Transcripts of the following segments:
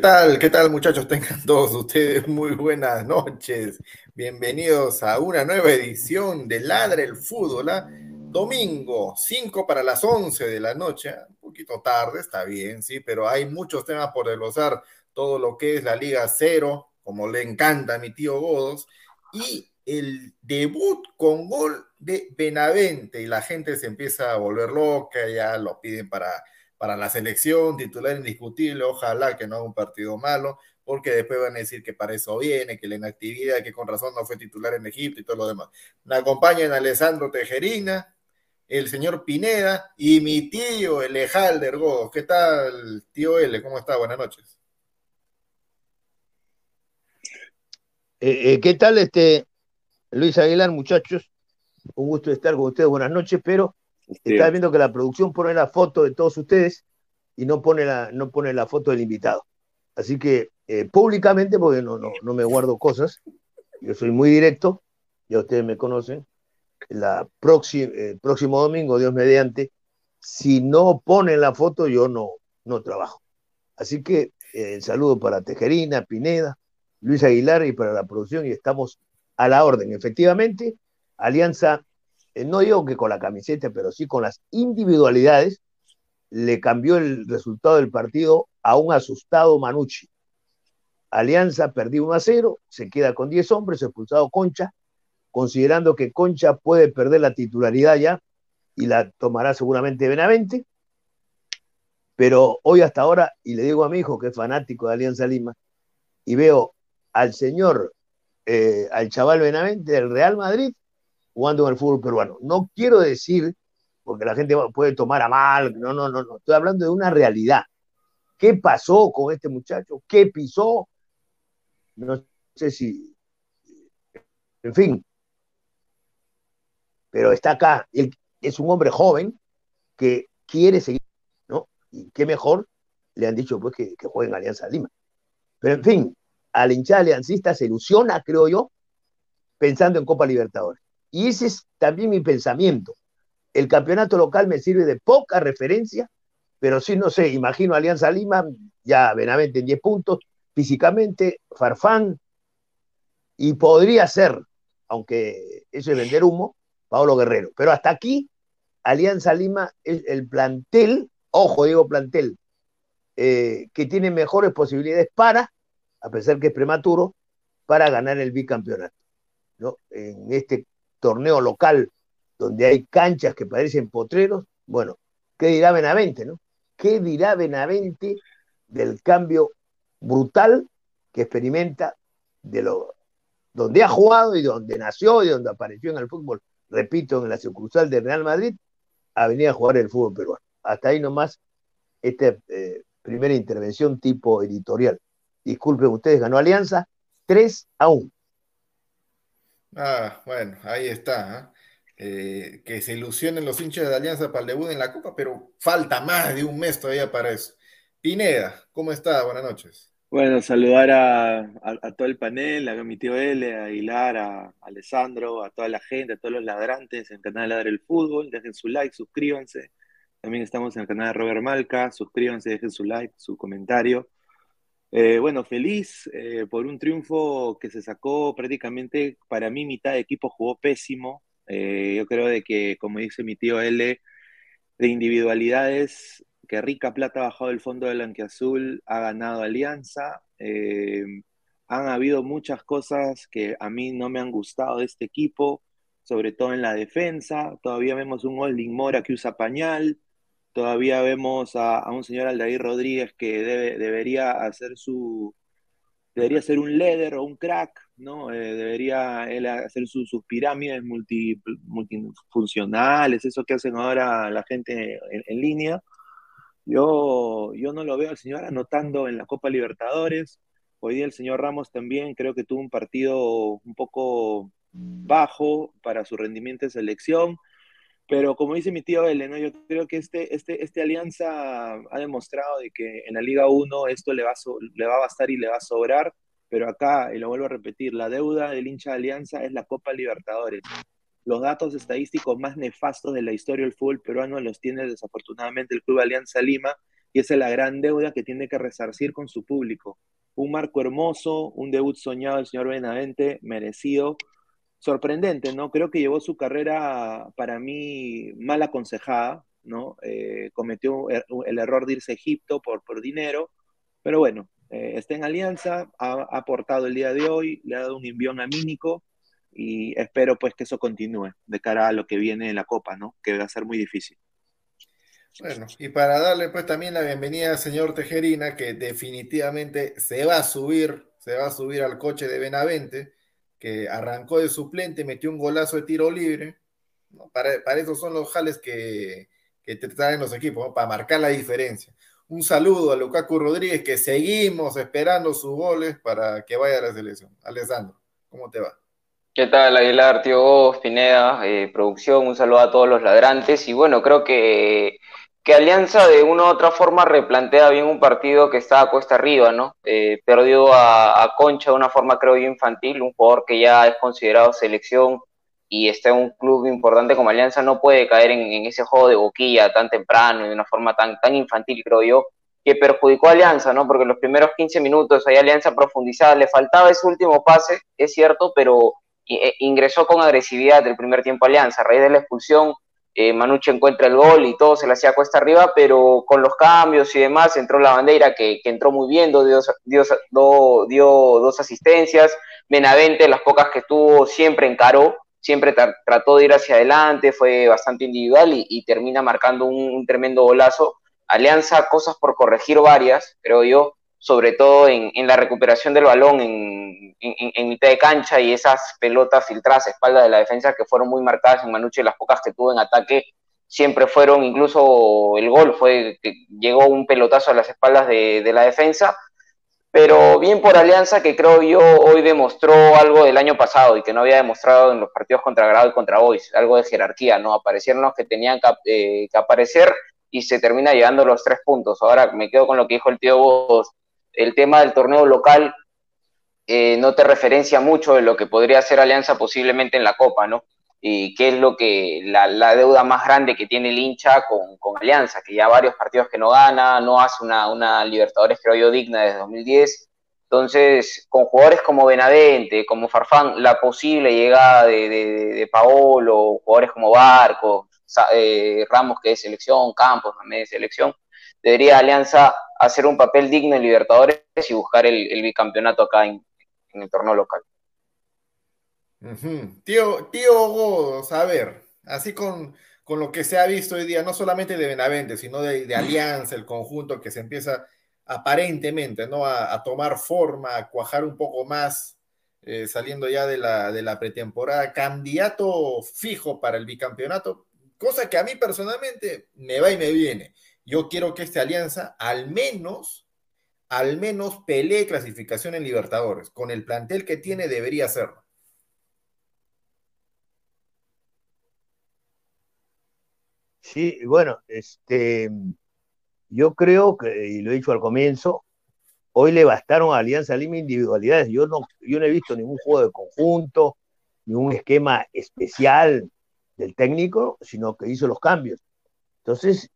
¿Qué tal? ¿Qué tal muchachos? Tengan todos ustedes muy buenas noches. Bienvenidos a una nueva edición de Ladre el Fútbol. ¿ah? Domingo, 5 para las 11 de la noche. Un poquito tarde, está bien, sí, pero hay muchos temas por desglosar. Todo lo que es la Liga Cero, como le encanta a mi tío Godos, y el debut con gol de Benavente. Y la gente se empieza a volver loca, ya lo piden para para la selección, titular indiscutible, ojalá que no haga un partido malo, porque después van a decir que para eso viene, que la inactividad, que con razón no fue titular en Egipto y todo lo demás. Me acompañan Alessandro Tejerina, el señor Pineda y mi tío, el Ejalder Godos. ¿Qué tal, tío L? ¿Cómo está? Buenas noches. Eh, eh, ¿Qué tal, este Luis Aguilar, muchachos? Un gusto estar con ustedes. Buenas noches, pero Está viendo que la producción pone la foto de todos ustedes y no pone la, no pone la foto del invitado. Así que eh, públicamente, porque no, no, no me guardo cosas, yo soy muy directo, ya ustedes me conocen, la próxima, el próximo domingo, Dios mediante, si no ponen la foto, yo no, no trabajo. Así que eh, el saludo para Tejerina, Pineda, Luis Aguilar y para la producción, y estamos a la orden. Efectivamente, Alianza eh, no digo que con la camiseta, pero sí con las individualidades, le cambió el resultado del partido a un asustado Manucci. Alianza perdió 1 a 0, se queda con 10 hombres, expulsado Concha, considerando que Concha puede perder la titularidad ya y la tomará seguramente Benavente. Pero hoy hasta ahora, y le digo a mi hijo que es fanático de Alianza Lima, y veo al señor, eh, al chaval Benavente del Real Madrid, jugando en el fútbol peruano. No quiero decir porque la gente puede tomar a mal, no, no, no, no, estoy hablando de una realidad. ¿Qué pasó con este muchacho? ¿Qué pisó? No sé si, en fin, pero está acá, él es un hombre joven que quiere seguir, ¿no? Y qué mejor, le han dicho pues que, que juegue en Alianza Lima. Pero en fin, al hinchada aliancista se ilusiona, creo yo, pensando en Copa Libertadores. Y ese es también mi pensamiento. El campeonato local me sirve de poca referencia, pero sí, no sé, imagino Alianza Lima, ya Benavente en 10 puntos, físicamente, Farfán, y podría ser, aunque eso es vender humo, Pablo Guerrero. Pero hasta aquí, Alianza Lima es el plantel, ojo, digo plantel, eh, que tiene mejores posibilidades para, a pesar que es prematuro, para ganar el bicampeonato. ¿no? En este torneo local, donde hay canchas que parecen potreros, bueno, ¿qué dirá Benavente? No? ¿Qué dirá Benavente del cambio brutal que experimenta de lo donde ha jugado y donde nació y donde apareció en el fútbol, repito, en la sucursal de Real Madrid, a venir a jugar el fútbol peruano. Hasta ahí nomás esta eh, primera intervención tipo editorial. Disculpen ustedes, ganó Alianza 3 a 1. Ah, bueno, ahí está. ¿ah? Eh, que se ilusionen los hinchas de Alianza para el debut en la Copa, pero falta más de un mes todavía para eso. Pineda, ¿cómo está? Buenas noches. Bueno, saludar a, todo el panel, a mi tío L, a Aguilar, a, Alessandro, a toda la gente, a todos los ladrantes en el canal Ladre el Fútbol. Dejen su like, suscríbanse. También estamos en el canal de Robert Malca. Suscríbanse, dejen su like, su comentario. Eh, bueno, feliz eh, por un triunfo que se sacó prácticamente, para mí mitad de equipo jugó pésimo. Eh, yo creo de que, como dice mi tío L, de individualidades que Rica Plata ha bajado del fondo del Azul, ha ganado Alianza. Han habido muchas cosas que a mí no me han gustado de este equipo, sobre todo en la defensa. Todavía vemos un Olding Mora que usa pañal. Todavía vemos a, un señor Aldair Rodríguez que debería hacer su. Debería ser un líder o un crack, ¿no? Eh, debería él hacer sus pirámides multifuncionales, eso que hacen ahora la gente en línea. Yo, yo no lo veo al señor anotando en la Copa Libertadores. Hoy día el señor Ramos también creo que tuvo un partido un poco bajo para su rendimiento de selección. Pero como dice mi tío L, yo creo que este, este, este alianza ha demostrado de que en la Liga 1 esto le va, le va a bastar y le va a sobrar. Pero acá, y lo vuelvo a repetir, la deuda del hincha de alianza es la Copa Libertadores los datos estadísticos más nefastos de la historia del fútbol peruano los tiene desafortunadamente el Club Alianza Lima y esa es la gran deuda que tiene que resarcir con su público. Un marco hermoso, un debut soñado del señor Benavente, merecido, sorprendente, ¿no? Creo que llevó su carrera para mí mal aconsejada, ¿no? Eh, cometió er, el error de irse a Egipto por, por dinero, pero bueno, eh, está en Alianza, ha, aportado el día de hoy, le ha dado un envión a Mínico, y espero pues que eso continúe de cara a lo que viene en la Copa, ¿no? Que va a ser muy difícil. Bueno, y para darle pues también la bienvenida al señor Tejerina, que definitivamente se va a subir, se va a subir al coche de Benavente, que arrancó de suplente, metió un golazo de tiro libre. Para, para eso son los jales que, que te traen los equipos, para marcar la diferencia. Un saludo a Lukaku Rodríguez, que seguimos esperando sus goles para que vaya a la selección. Alessandro, ¿cómo te va? ¿Qué tal, Aguilar, tío Pineda, eh, producción? Un saludo a todos los ladrantes. Y bueno, creo que, que Alianza de una u otra forma replantea bien un partido que está a cuesta arriba, ¿no? Eh, perdió a, Concha de una forma, creo yo, infantil, un jugador que ya es considerado selección y está en un club importante como Alianza, no puede caer en, ese juego de boquilla tan temprano y de una forma tan, tan infantil, creo yo, que perjudicó a Alianza, ¿no? Porque los primeros 15 minutos ahí Alianza profundizada, le faltaba ese último pase, es cierto, pero eh, ingresó con agresividad el primer tiempo Alianza. A raíz de la expulsión, eh, encuentra el gol y todo se le hacía cuesta arriba, pero con los cambios y demás entró la bandera que, entró muy bien, dio, dos asistencias. Benavente, las pocas que tuvo, siempre encaró, siempre trató de ir hacia adelante, fue bastante individual y, termina marcando un, tremendo golazo. Alianza, cosas por corregir varias, creo yo, sobre todo en, la recuperación del balón en, mitad de cancha y esas pelotas filtradas a espalda de la defensa que fueron muy marcadas en Manucci, las pocas que tuvo en ataque siempre fueron, incluso el gol fue que llegó un pelotazo a las espaldas de, la defensa, pero bien por Alianza que creo yo hoy demostró algo del año pasado y que no había demostrado en los partidos contra Grado y contra Boys, algo de jerarquía, ¿no? Aparecieron los que tenían que, eh, aparecer y se termina llegando los tres puntos. Ahora me quedo con lo que dijo el tío Vos, el tema del torneo local eh, no te referencia mucho de lo que podría ser Alianza posiblemente en la Copa, ¿no? Y qué es lo que la, deuda más grande que tiene el hincha con, Alianza, que ya varios partidos que no gana, no hace una, una Libertadores, creo yo, digna desde 2010. Entonces, con jugadores como Benavente, como Farfán, la posible llegada de, de, Paolo, jugadores como Barco, eh, Ramos, que es selección, Campos también es selección, debería Alianza hacer un papel digno en Libertadores y buscar el bicampeonato acá en, el torneo local. Tío, tío Godos, a ver, así con, con, lo que se ha visto hoy día, no solamente de Benavente, sino de, Alianza, el conjunto que se empieza aparentemente ¿no? a, tomar forma, a cuajar un poco más, eh, saliendo ya de la, de la pretemporada, candidato fijo para el bicampeonato, cosa que a mí personalmente me va y me viene. Yo quiero que esta alianza al menos al menos pelee clasificación en Libertadores. Con el plantel que tiene debería hacerlo. Sí, bueno, este, yo creo que, y lo he dicho al comienzo, hoy le bastaron a Alianza Lima individualidades. Yo no, yo no he visto ningún juego de conjunto, ningún esquema especial del técnico, sino que hizo los cambios. Entonces,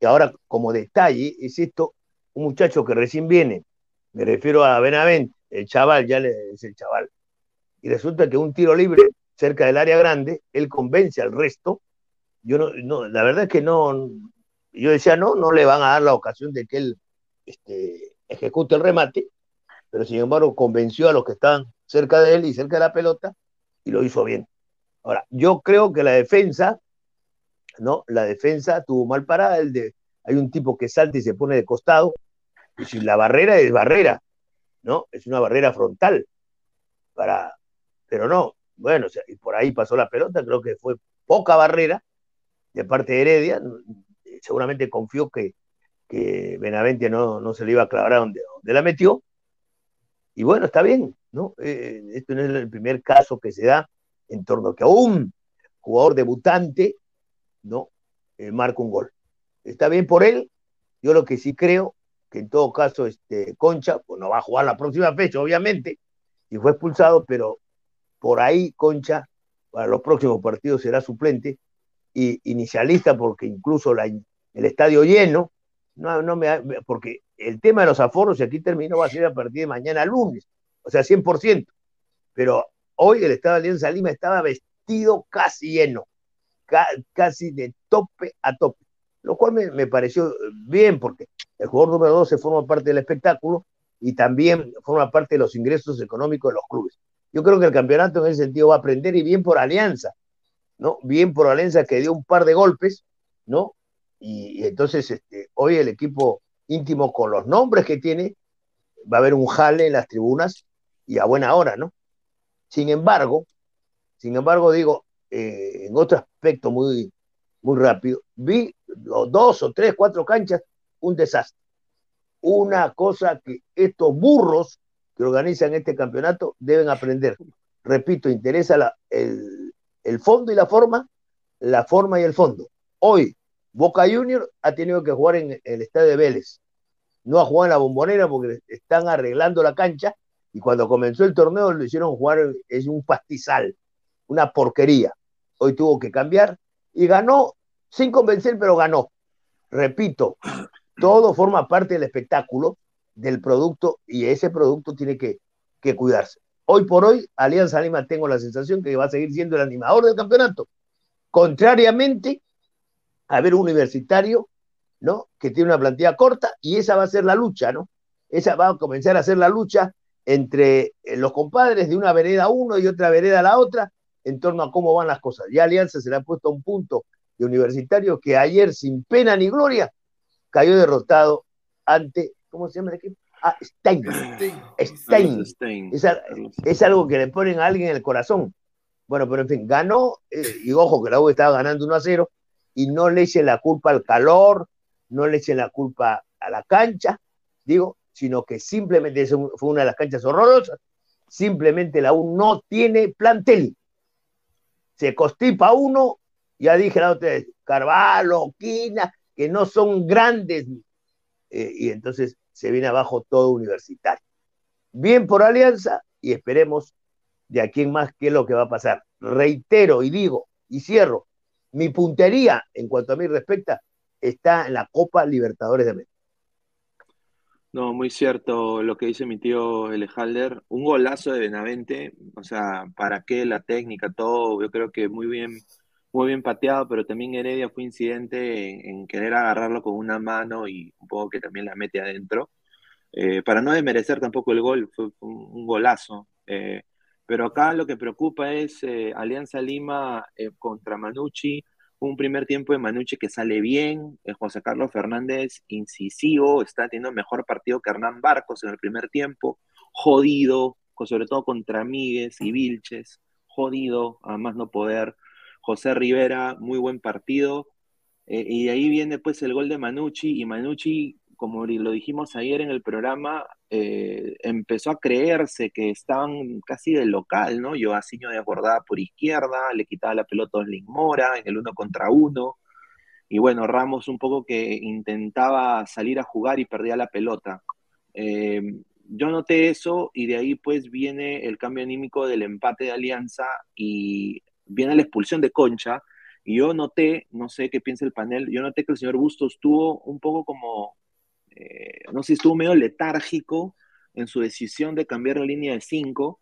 y ahora como detalle es esto, un muchacho que recién viene, me refiero a Benavent, el chaval, ya le, es el chaval, y resulta que un tiro libre cerca del área grande, él convence al resto, yo no, no la verdad es que no, yo decía, no, no le van a dar la ocasión de que él este, ejecute el remate, pero sin embargo convenció a los que estaban cerca de él y cerca de la pelota y lo hizo bien. Ahora, yo creo que la defensa, ¿no? La defensa tuvo mal parada, el de, hay un tipo que salta y se pone de costado, y si la barrera es barrera, ¿no? Es una barrera frontal. Para, pero no, bueno, y por ahí pasó la pelota, creo que fue poca barrera de parte de Heredia, seguramente confió que, que Benavente no, no se le iba a clavar a donde, la metió, y bueno, está bien, ¿no? Eh, esto no es el primer caso que se da en torno a que un jugador debutante, ¿no? Eh, marca un gol está bien por él. Yo lo que sí creo que en todo caso este Concha pues no va a jugar la próxima fecha, obviamente, y fue expulsado, pero por ahí Concha para los próximos partidos será suplente y inicialista porque incluso el estadio lleno, no, no me, porque el tema de los aforos, y aquí terminó, va a ser a partir de mañana lunes, o sea, 100%, pero hoy el Estado de Alianza Lima estaba vestido casi lleno, casi de tope a tope lo cual me, pareció bien porque el jugador número 12 forma parte del espectáculo y también forma parte de los ingresos económicos de los clubes. Yo creo que el campeonato en ese sentido va a aprender y bien por Alianza, ¿no? Bien por Alianza que dio un par de golpes, ¿no? Y, entonces este, hoy el equipo íntimo con los nombres que tiene va a haber un jale en las tribunas y a buena hora, ¿no? Sin embargo, sin embargo, digo, eh, en otro aspecto muy, muy rápido, vi dos o tres, cuatro canchas, un desastre. Una cosa que estos burros que organizan este campeonato deben aprender. Repito, interesa el, fondo y la forma, la forma y el fondo. Hoy, Boca Junior ha tenido que jugar en el estadio de Vélez. No ha jugado en la bombonera porque están arreglando la cancha y cuando comenzó el torneo lo hicieron jugar, es un pastizal, una porquería. Hoy tuvo que cambiar y ganó sin convencer, pero ganó. Repito, todo forma parte del espectáculo, del producto, y ese producto tiene que, cuidarse. Hoy por hoy, Alianza Lima tengo la sensación que va a seguir siendo el animador del campeonato. Contrariamente a ver un universitario, ¿no? Que tiene una plantilla corta y esa va a ser la lucha, ¿no? Esa va a comenzar a ser la lucha entre eh, los compadres de una vereda uno y otra vereda a la otra en torno a cómo van las cosas. Ya Alianza se le ha puesto a un punto Universitario que ayer sin pena ni gloria cayó derrotado ante, ¿cómo se llama el equipo? Ah, Stein. Stein. Es, algo que le ponen a alguien en el corazón. Bueno, pero en fin, ganó, eh, y ojo que la U estaba ganando 1 a 0, y no le echen la culpa al calor, no le echen la culpa a la cancha, digo, sino que simplemente fue una de las canchas horrorosas, simplemente la U no tiene plantel. Se constipa uno, ya dije la otra vez, Carvalho, Quina, que no son grandes, eh, y entonces se viene abajo todo universitario. Bien por Alianza y esperemos de aquí en más qué es lo que va a pasar. Reitero y digo y cierro, mi puntería en cuanto a mí respecta está en la Copa Libertadores de América. No, muy cierto lo que dice mi tío Elejalder. Un golazo de Benavente, o sea, ¿para qué la técnica, todo? Yo creo que muy bien, muy bien pateado, pero también Heredia fue incidente en, querer agarrarlo con una mano y un poco que también la mete adentro. Eh, para no desmerecer tampoco el gol, fue, un, golazo. Eh, pero acá lo que preocupa es eh, Alianza Lima contra Manucci un primer tiempo de Manucci que sale bien, José Carlos Fernández incisivo, está teniendo mejor partido que Hernán Barcos en el primer tiempo, jodido, sobre todo contra Míguez y Vilches, jodido, a más no poder. José Rivera, muy buen partido. Eh, y ahí viene pues el gol de Manucci, y Manucci como lo dijimos ayer en el programa, eh, empezó a creerse que estaban casi del local, ¿no? Joaciño desbordada por izquierda, le quitaba la pelota a Osling Mora en el uno contra uno. Y bueno, Ramos un poco que intentaba salir a jugar y perdía la pelota. Eh, yo noté eso y de ahí pues viene el cambio anímico del empate de Alianza y viene la expulsión de Concha. Y yo noté, no sé qué piensa el panel, yo noté que el señor Bustos estuvo un poco como eh, no sé estuvo medio letárgico en su decisión de cambiar la línea de 5,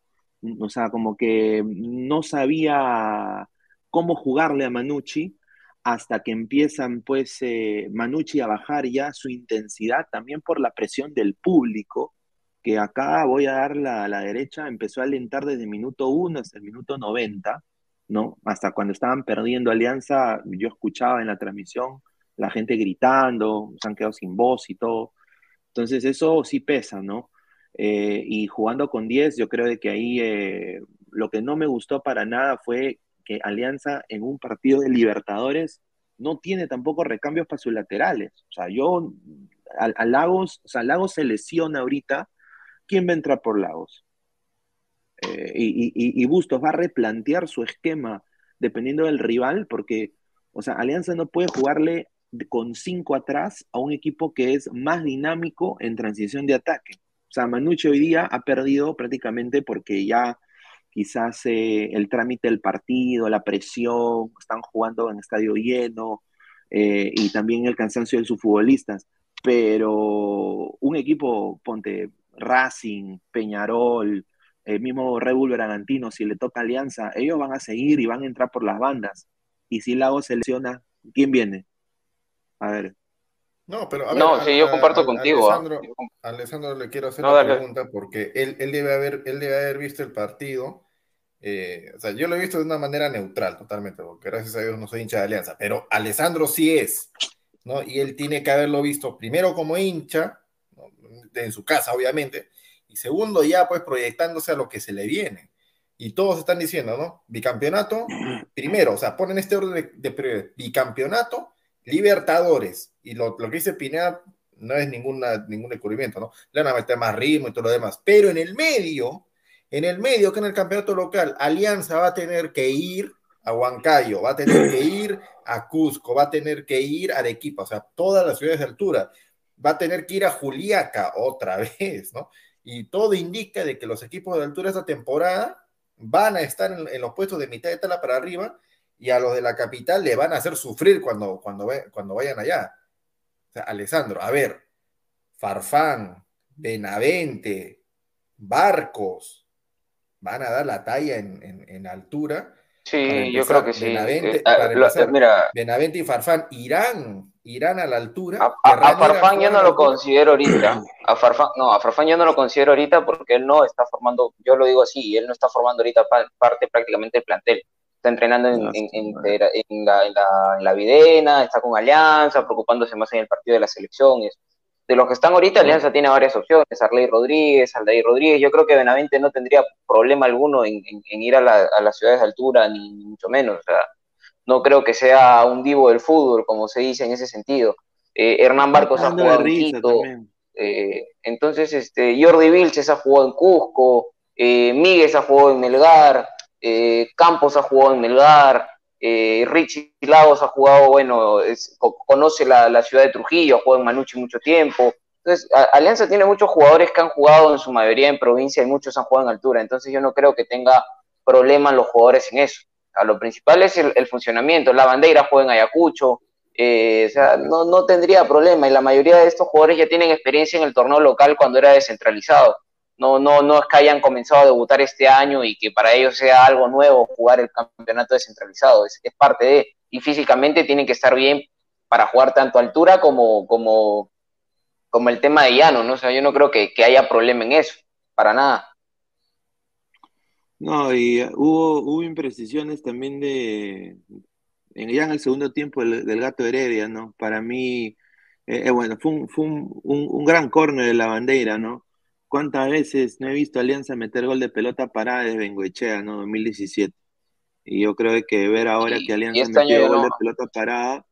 o sea, como que no sabía cómo jugarle a Manucci hasta que empiezan pues eh, Manucci a bajar ya su intensidad también por la presión del público, que acá voy a dar la, la derecha, empezó a alentar desde el minuto 1 hasta el minuto 90, ¿no? Hasta cuando estaban perdiendo Alianza, yo escuchaba en la transmisión la gente gritando, se han quedado sin voz y todo. Entonces eso sí pesa, ¿no? Eh, y jugando con 10, yo creo de que ahí eh, lo que no me gustó para nada fue que Alianza en un partido de Libertadores no tiene tampoco recambios para sus laterales. O sea, yo, a, Lagos, o sea, Lagos se lesiona ahorita, ¿quién va a entrar por Lagos? Eh, y, y, y Bustos va a replantear su esquema dependiendo del rival, porque, o sea, Alianza no puede jugarle con cinco atrás a un equipo que es más dinámico en transición de ataque. O sea, Manucci hoy día ha perdido prácticamente porque ya quizás eh, el trámite del partido, la presión, están jugando en estadio lleno eh, y también el cansancio de sus futbolistas. Pero un equipo, ponte Racing, Peñarol, el mismo Red Bull Bragantino, si le toca alianza, ellos van a seguir y van a entrar por las bandas. Y si Lago selecciona, ¿quién viene? A ver. No, pero no, sí, yo comparto contigo. ¿ah? Alessandro, le quiero hacer una pregunta porque él, él, debe haber, él debe haber visto el partido. Eh, o sea, yo lo he visto de una manera neutral totalmente, porque gracias a Dios no soy hincha de Alianza, pero Alessandro sí es, ¿no? Y él tiene que haberlo visto primero como hincha, en su casa, obviamente, y segundo, ya pues proyectándose a lo que se le viene. Y todos están diciendo, ¿no? Bicampeonato, primero, o sea, ponen este orden de, de bicampeonato Libertadores, y lo, que dice Pineda no es ninguna, ningún descubrimiento, ¿no? Le van a meter más ritmo y todo lo demás, pero en el medio, en el medio, que en el campeonato local, Alianza va a tener que ir a Huancayo, va a tener que ir a Cusco, va a tener que ir a Arequipa, o sea, todas las ciudades de altura, va a tener que ir a Juliaca otra vez, ¿no? Y todo indica de que los equipos de altura esta temporada van a estar en, en los puestos de mitad de tala para arriba y a los de la capital le van a hacer sufrir cuando, cuando, cuando vayan allá. O sea, Alessandro, a ver, Farfán, Benavente, Barcos, van a dar la talla en, altura. Sí, yo creo que sí. Benavente, eh, Benavente y Farfán irán, irán a la altura. A, Farfán yo no lo considero ahorita. A Farfán, no, a Farfán yo no lo considero ahorita porque él no está formando, yo lo digo así, él no está formando ahorita parte prácticamente del plantel está entrenando en, en, la, en, la, Videna, está con Alianza, preocupándose más en el partido de las elecciones. De los que están ahorita, Alianza tiene varias opciones, Arley Rodríguez, Aldair Rodríguez, yo creo que Benavente no tendría problema alguno en, ir a, la, a, las ciudades de altura, ni, mucho menos, o sea, no creo que sea un divo del fútbol, como se dice en ese sentido. Eh, Hernán Barcos ha jugado en Quito, eh, entonces este, Jordi Vilches ha jugado en Cusco, eh, Míguez ha jugado en Melgar, eh, Campos ha jugado en Melgar, eh, Richie Lagos ha jugado, bueno, conoce la, ciudad de Trujillo, ha jugado en Manucci mucho tiempo. Entonces, Alianza tiene muchos jugadores que han jugado en su mayoría en provincia y muchos han jugado en altura. Entonces, yo no creo que tenga problemas los jugadores en eso. A lo principal es el, funcionamiento. La bandera juega en Ayacucho, eh, o sea, no, no tendría problema. Y la mayoría de estos jugadores ya tienen experiencia en el torneo local cuando era descentralizado no, no, no es que hayan comenzado a debutar este año y que para ellos sea algo nuevo jugar el campeonato descentralizado, es, parte de, y físicamente tienen que estar bien para jugar tanto altura como, como, como el tema de llano, ¿no? O sea, yo no creo que, haya problema en eso, para nada. No, y hubo, hubo imprecisiones también de, en, ya en el segundo tiempo del, gato Heredia, ¿no? Para mí, eh, eh, bueno, fue, un, fue un, un, gran corner de la bandera, ¿no? ¿Cuántas veces no he visto Alianza meter gol de pelota parada desde Bengoechea, ¿no? 2017. Y yo creo que ver ahora que Alianza este metió gol de pelota parada,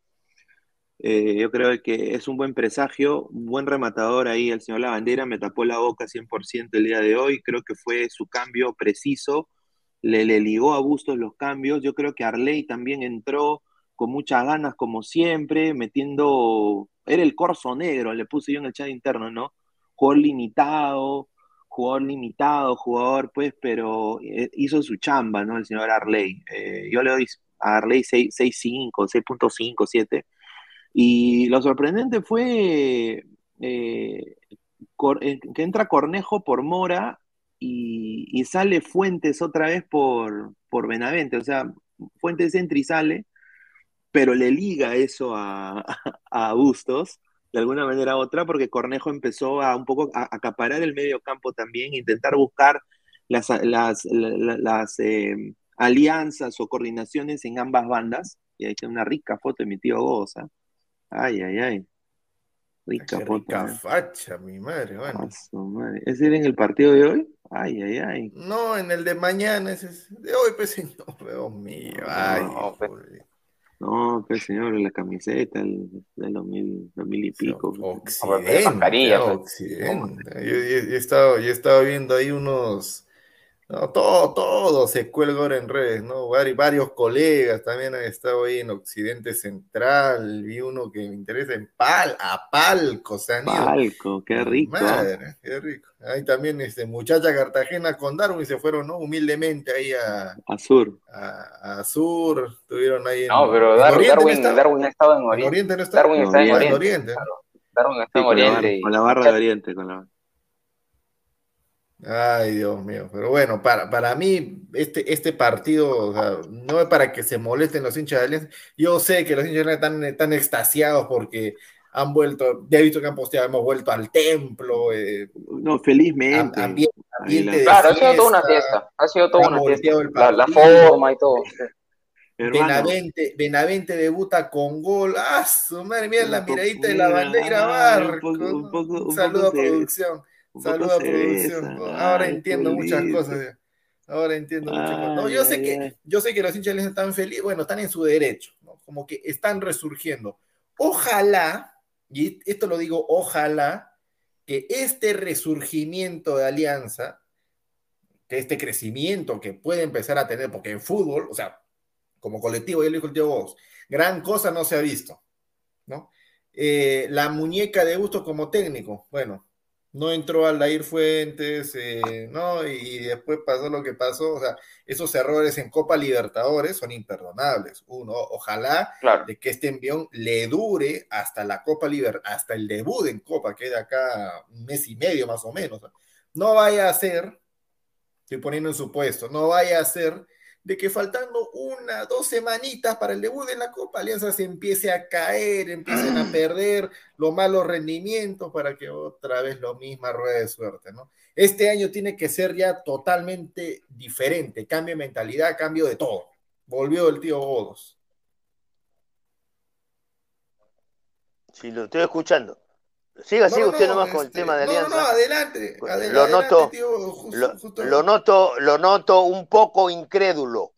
eh, yo creo que es un buen presagio, un buen rematador ahí el señor Lavandera, me tapó la boca 100% el día de hoy, creo que fue su cambio preciso, le, le ligó a Bustos los cambios, yo creo que Arley también entró con muchas ganas como siempre, metiendo, era el corso negro, le puse yo en el chat interno, ¿no? Jugador limitado, jugador limitado, jugador, pues, pero eh, hizo su chamba, ¿no? El señor Arley. Eh, yo le doy a Arley 6.5, 6.5, 7. Y lo sorprendente fue eh, que entra Cornejo por Mora y, sale Fuentes otra vez por, por Benavente. O sea, Fuentes entra y sale, pero le liga eso a, a Bustos de alguna manera u otra, porque Cornejo empezó a un poco a acaparar el medio campo también, intentar buscar las, las, las, em, alianzas o coordinaciones en ambas bandas. Y ahí tiene una rica foto de mi tío Goza. Ay, ay, ay. Rica foto. Rica facha, mi madre, bueno. ¿Es en el partido de hoy? Ay, ay, ay. No, en el de mañana, ese es de hoy, pues señor, Dios mío. Ay, no, No, pues señor, la camiseta de los mil, y pico. Occidente, occidente. Yo, he estado, yo he estado viendo ahí unos no, todo, todo se cuelga ahora en redes, ¿no? varios colegas también han estado ahí en Occidente Central. Vi uno que me interesa en Pal, a Palco, se Palco, qué rico. Madre, qué rico. Ahí también este, muchacha Cartagena con Darwin y se fueron, ¿no? Humildemente ahí a, a Sur. A, Sur, estuvieron ahí en. No, pero Darwin, Darwin, Darwin, ha estado en Oriente. En Oriente no está. Darwin está en Oriente. Darwin está en Oriente. Con la barra de Oriente, con la Ay, Dios mío. Pero bueno, para, para mí, este, este partido no es para que se molesten los hinchas de Alianza. Yo sé que los hinchas de están, están extasiados porque han vuelto, ya he visto que han posteado, hemos vuelto al templo. Eh, no, felizmente. claro, ha sido toda una fiesta. Ha sido toda una fiesta. La, forma y todo. Benavente, Benavente debuta con gol. ¡Ah, su madre! Mira la miradita de la bandera Barco. Un, saludo a producción. Saludos a producción. Ahora entiendo muchas cosas. Ahora entiendo muchas cosas. yo sé que, yo sé que los hinchas están felices, bueno, están en su derecho, como que están resurgiendo. Ojalá, y esto lo digo, ojalá, que este resurgimiento de Alianza, que este crecimiento que puede empezar a tener, porque en fútbol, o sea, como colectivo, ya lo dijo el tío vos, gran cosa no se ha visto, ¿no? Eh, la muñeca de gusto como técnico, bueno, no entró Aldair Fuentes, eh, ¿no? Y después pasó lo que pasó, o sea, esos errores en Copa Libertadores son imperdonables. Uno, ojalá de que este envión le dure hasta la Copa Libertadores, hasta el debut en Copa, que de acá un mes y medio más o menos. No vaya a ser, estoy poniendo en su puesto, no vaya a ser de que faltando una, dos semanitas para el debut de la Copa, Alianza se empiece a caer, empiecen a perder los malos rendimientos para que otra vez lo misma rueda de suerte, ¿no? Este año tiene que ser ya totalmente diferente, cambio de mentalidad, cambio de todo. Volvió el tío Godos. Sí, lo estoy escuchando. Siga, siga usted nomás con el este, tema de Alianza. No, no, adelante. adelante lo, noto, lo, noto, lo noto un poco incrédulo.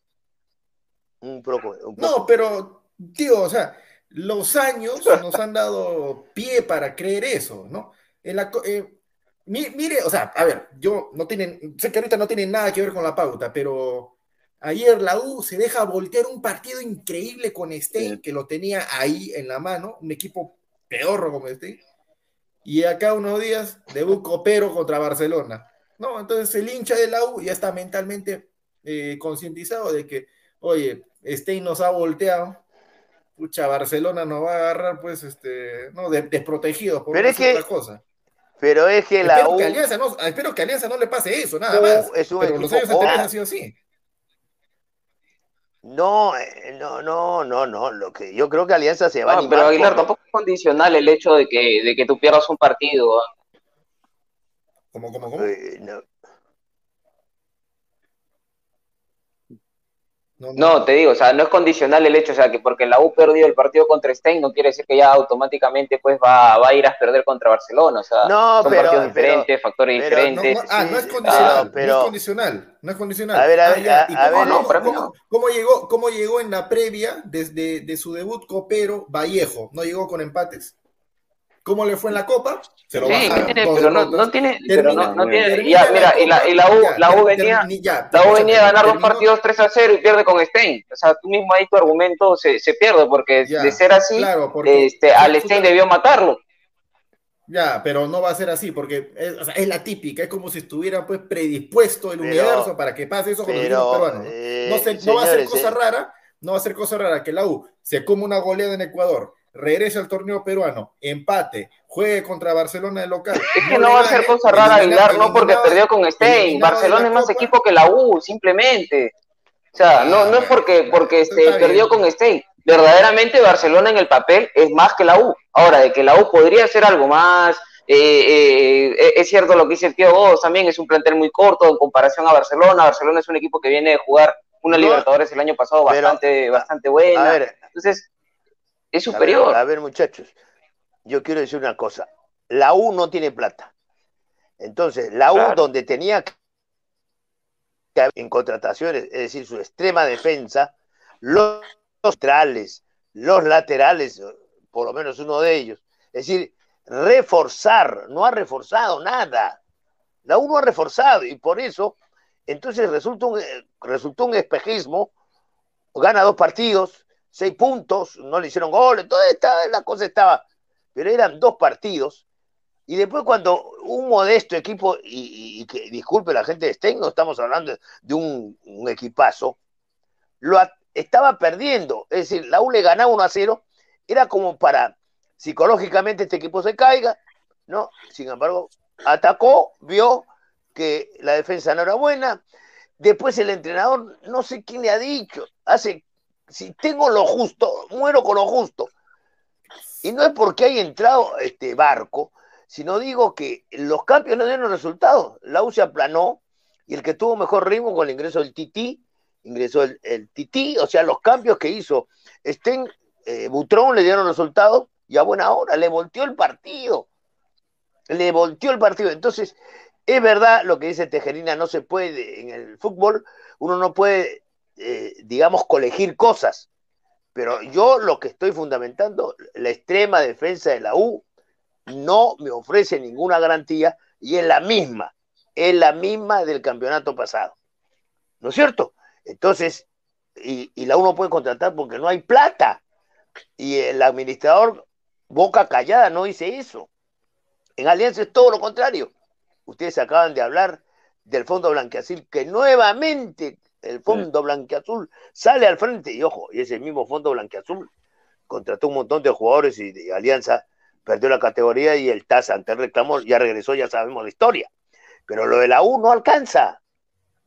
Un poco, No, pero, tío, o sea, los años nos han dado pie para creer eso, ¿no? En la, eh, mire, o sea, a ver, yo no tienen, sé que ahorita no tiene nada que ver con la pauta, pero ayer la U se deja voltear un partido increíble con Stein, que lo tenía ahí en la mano, un equipo peor como Stein, y acá unos días debut copero contra Barcelona, ¿no? Entonces el hincha de la U ya está mentalmente eh, concientizado de que, oye, Stein nos ha volteado, pucha, Barcelona nos va a agarrar, pues, este, no, desprotegido por pero es que, otra cosa. Pero es que espero la Que Alianza no, espero que Alianza no le pase eso, nada más. Es un pero los años anteriores han sido así. No, eh, no, no, no, no. Lo que yo creo que Alianza se va no, a Pero Aguilar, tampoco es condicional el hecho de que, de que tú pierdas un partido. ¿Cómo, cómo, cómo? Eh, no. No, no, te digo, o sea, no es condicional el hecho, o sea, que porque la U perdió el partido contra Stein no quiere decir que ya automáticamente pues va, va a ir a perder contra Barcelona, o sea, No, son pero- partidos pero- diferentes, factores pero diferentes. no, ah, no es condicional, pero- no es condicional, no es condicional. A ver, a Ah, ver, ya. a- ¿Y a ver, no, cómo- mí no. cómo llegó, cómo llegó en la previa desde de su debut copero Vallejo? ¿No llegó con empates? ¿Cómo le fue en la Copa? Se lo Sí, tiene, dos pero no, tiene, pero no, tiene, termina ya, la mira, y la, Copa, y la U, ya, la U ter- venía, ya, la U venía a ganar dos terminó- partidos 3 a 0 y pierde con Stein, o sea, tú mismo ahí tu argumento se, se pierde, porque Ya, de ser así, claro, porque- este, al Stein debió matarlo. Ya, pero no va a ser así, porque es, o sea, es la típica, es como si estuviera pues predispuesto el Pero- universo para que pase eso con los pero, peruanos. ¿no? eh, No, se- no va a ser cosa eh, rara, no va a ser cosa rara que la U se come una goleada en Ecuador, regrese al torneo peruano, empate, juegue contra Barcelona de local. Es que no va a ser cosa rara, Aguilar, no porque perdió con Stein. Barcelona es más Copa. equipo que la U, simplemente. O sea, no, no es porque, porque este, perdió con Stein. Verdaderamente Barcelona en el papel es más que la U. Ahora, de que la U podría hacer algo más, eh, eh, eh, es cierto lo que dice el tío Vos, también es un plantel muy corto en comparación a Barcelona. Barcelona es un equipo que viene de jugar una Libertadores el año pasado pero, bastante, bastante buena. A ver, Entonces, es a ver, superior. a ver, muchachos, yo quiero decir una cosa. La U no tiene plata. Entonces, la U Claro. donde tenía que en contrataciones, es decir, su extrema defensa, los centrales, los laterales, por lo menos uno de ellos, es decir, reforzar, no ha reforzado nada. La U no ha reforzado y por eso, entonces resulta un, eh, resultó un espejismo, gana dos partidos, seis puntos, no le hicieron goles, toda esta, la cosa estaba, pero eran dos partidos. Y después cuando un modesto equipo, y, que disculpe la gente de Stein, no estamos hablando de un, equipazo, lo estaba perdiendo. Es decir, la U le ganaba 1 a 0, era como para psicológicamente este equipo se caiga, ¿no? Sin embargo, atacó, vio que la defensa no era buena. Después el entrenador, no sé quién le ha dicho, hace, si tengo lo justo, muero con lo justo. Y no es porque haya entrado este barco, sino digo que los cambios no dieron resultados. La U se aplanó y el que tuvo mejor ritmo con el ingreso del Tití, ingresó el, el Tití, o sea, los cambios que hizo Sten, eh, Butrón le dieron resultados y a buena hora, le volteó el partido. Le volteó el partido. Entonces, es verdad lo que dice Tejerina, no se puede, en el fútbol, uno no puede, eh, digamos, colegir cosas. Pero yo lo que estoy fundamentando, la extrema defensa de la U no me ofrece ninguna garantía y es la misma, es la misma del campeonato pasado. ¿No es cierto? Entonces, y, y la U no puede contratar porque no hay plata. Y el administrador, boca callada, no dice eso. En Alianza es todo lo contrario. Ustedes acaban de hablar del Fondo Blanqueazul, que nuevamente el Fondo Blanqueazul sale al frente. Y ojo, y ese mismo Fondo Blanqueazul contrató un montón de jugadores y, y Alianza perdió la categoría y el TAS ante el reclamo ya regresó, ya sabemos la historia. Pero lo de la U no alcanza.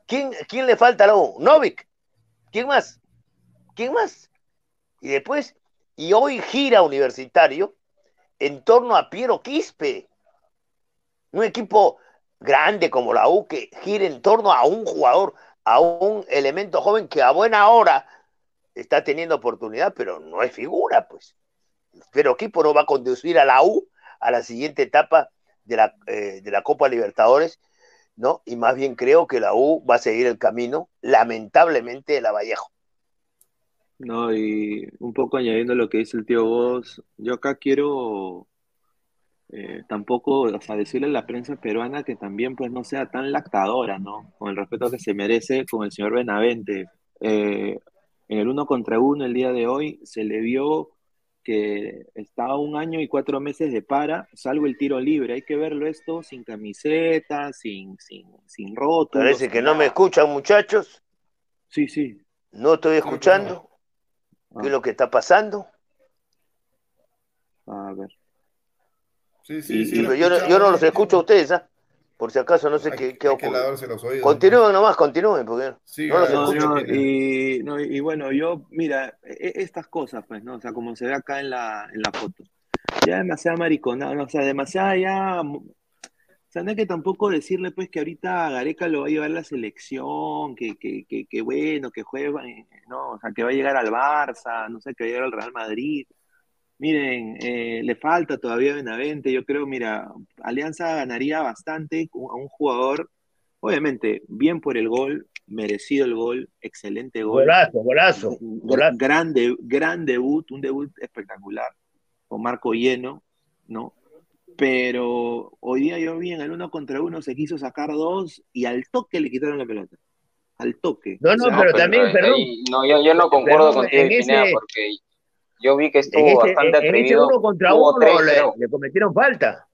¿Quién, quién le falta a la U? Novik. ¿Quién más? ¿Quién más? Y después, y hoy gira universitario en torno a Piero Quispe. Un equipo grande como la U que gira en torno a un jugador, a un elemento joven que a buena hora está teniendo oportunidad, pero no es figura, pues. Pero equipo no va a conducir a la U a la siguiente etapa de la, eh, de la Copa Libertadores, ¿no? Y más bien creo que la U va a seguir el camino, lamentablemente, de la Vallejo. No, y un poco añadiendo lo que dice el tío Vos, yo acá quiero eh, tampoco, o sea, decirle a la prensa peruana que también pues no sea tan lactadora, ¿no? Con el respeto que se merece con el señor Benavente. Eh, en el uno contra uno el día de hoy se le vio que estaba un año y cuatro meses de para, salvo el tiro libre. Hay que verlo esto sin camiseta, sin, sin, sin Parece que no me escuchan, muchachos. Sí, sí. No estoy escuchando. ¿Qué es lo que está pasando? A ver. Sí, sí, sí. yo, no, los escucho a ustedes, ¿ah? Por si acaso no sé qué, qué ocurre. Continúen nomás, continúen, porque no los escucho. y, y, bueno, yo, mira, e, estas cosas, pues, ¿no? O sea, como se ve acá en la, en la foto. Ya demasiada mariconada, ¿no? o sea, demasiada ya o sea, no hay que tampoco decirle pues que ahorita Gareca lo va a llevar a la selección, que, que, que, bueno, que juega, eh, no, o sea, que va a llegar al Barça, no sé, que va a llegar al Real Madrid. Miren, eh, le falta todavía Benavente, yo creo, mira, Alianza ganaría bastante a un jugador, obviamente, bien por el gol, merecido el gol, excelente gol. Golazo, golazo. golazo. Gran, gran debut, un debut espectacular, con Marco Lleno, ¿no? pero hoy día yo vi en el uno contra uno se quiso sacar dos y al toque le quitaron la pelota. Al toque. No, no, pero, también, perdón. no, yo, yo no concuerdo contigo, Pineda, porque yo vi que estuvo bastante atrevido. Ese uno contra uno le, cometieron falta.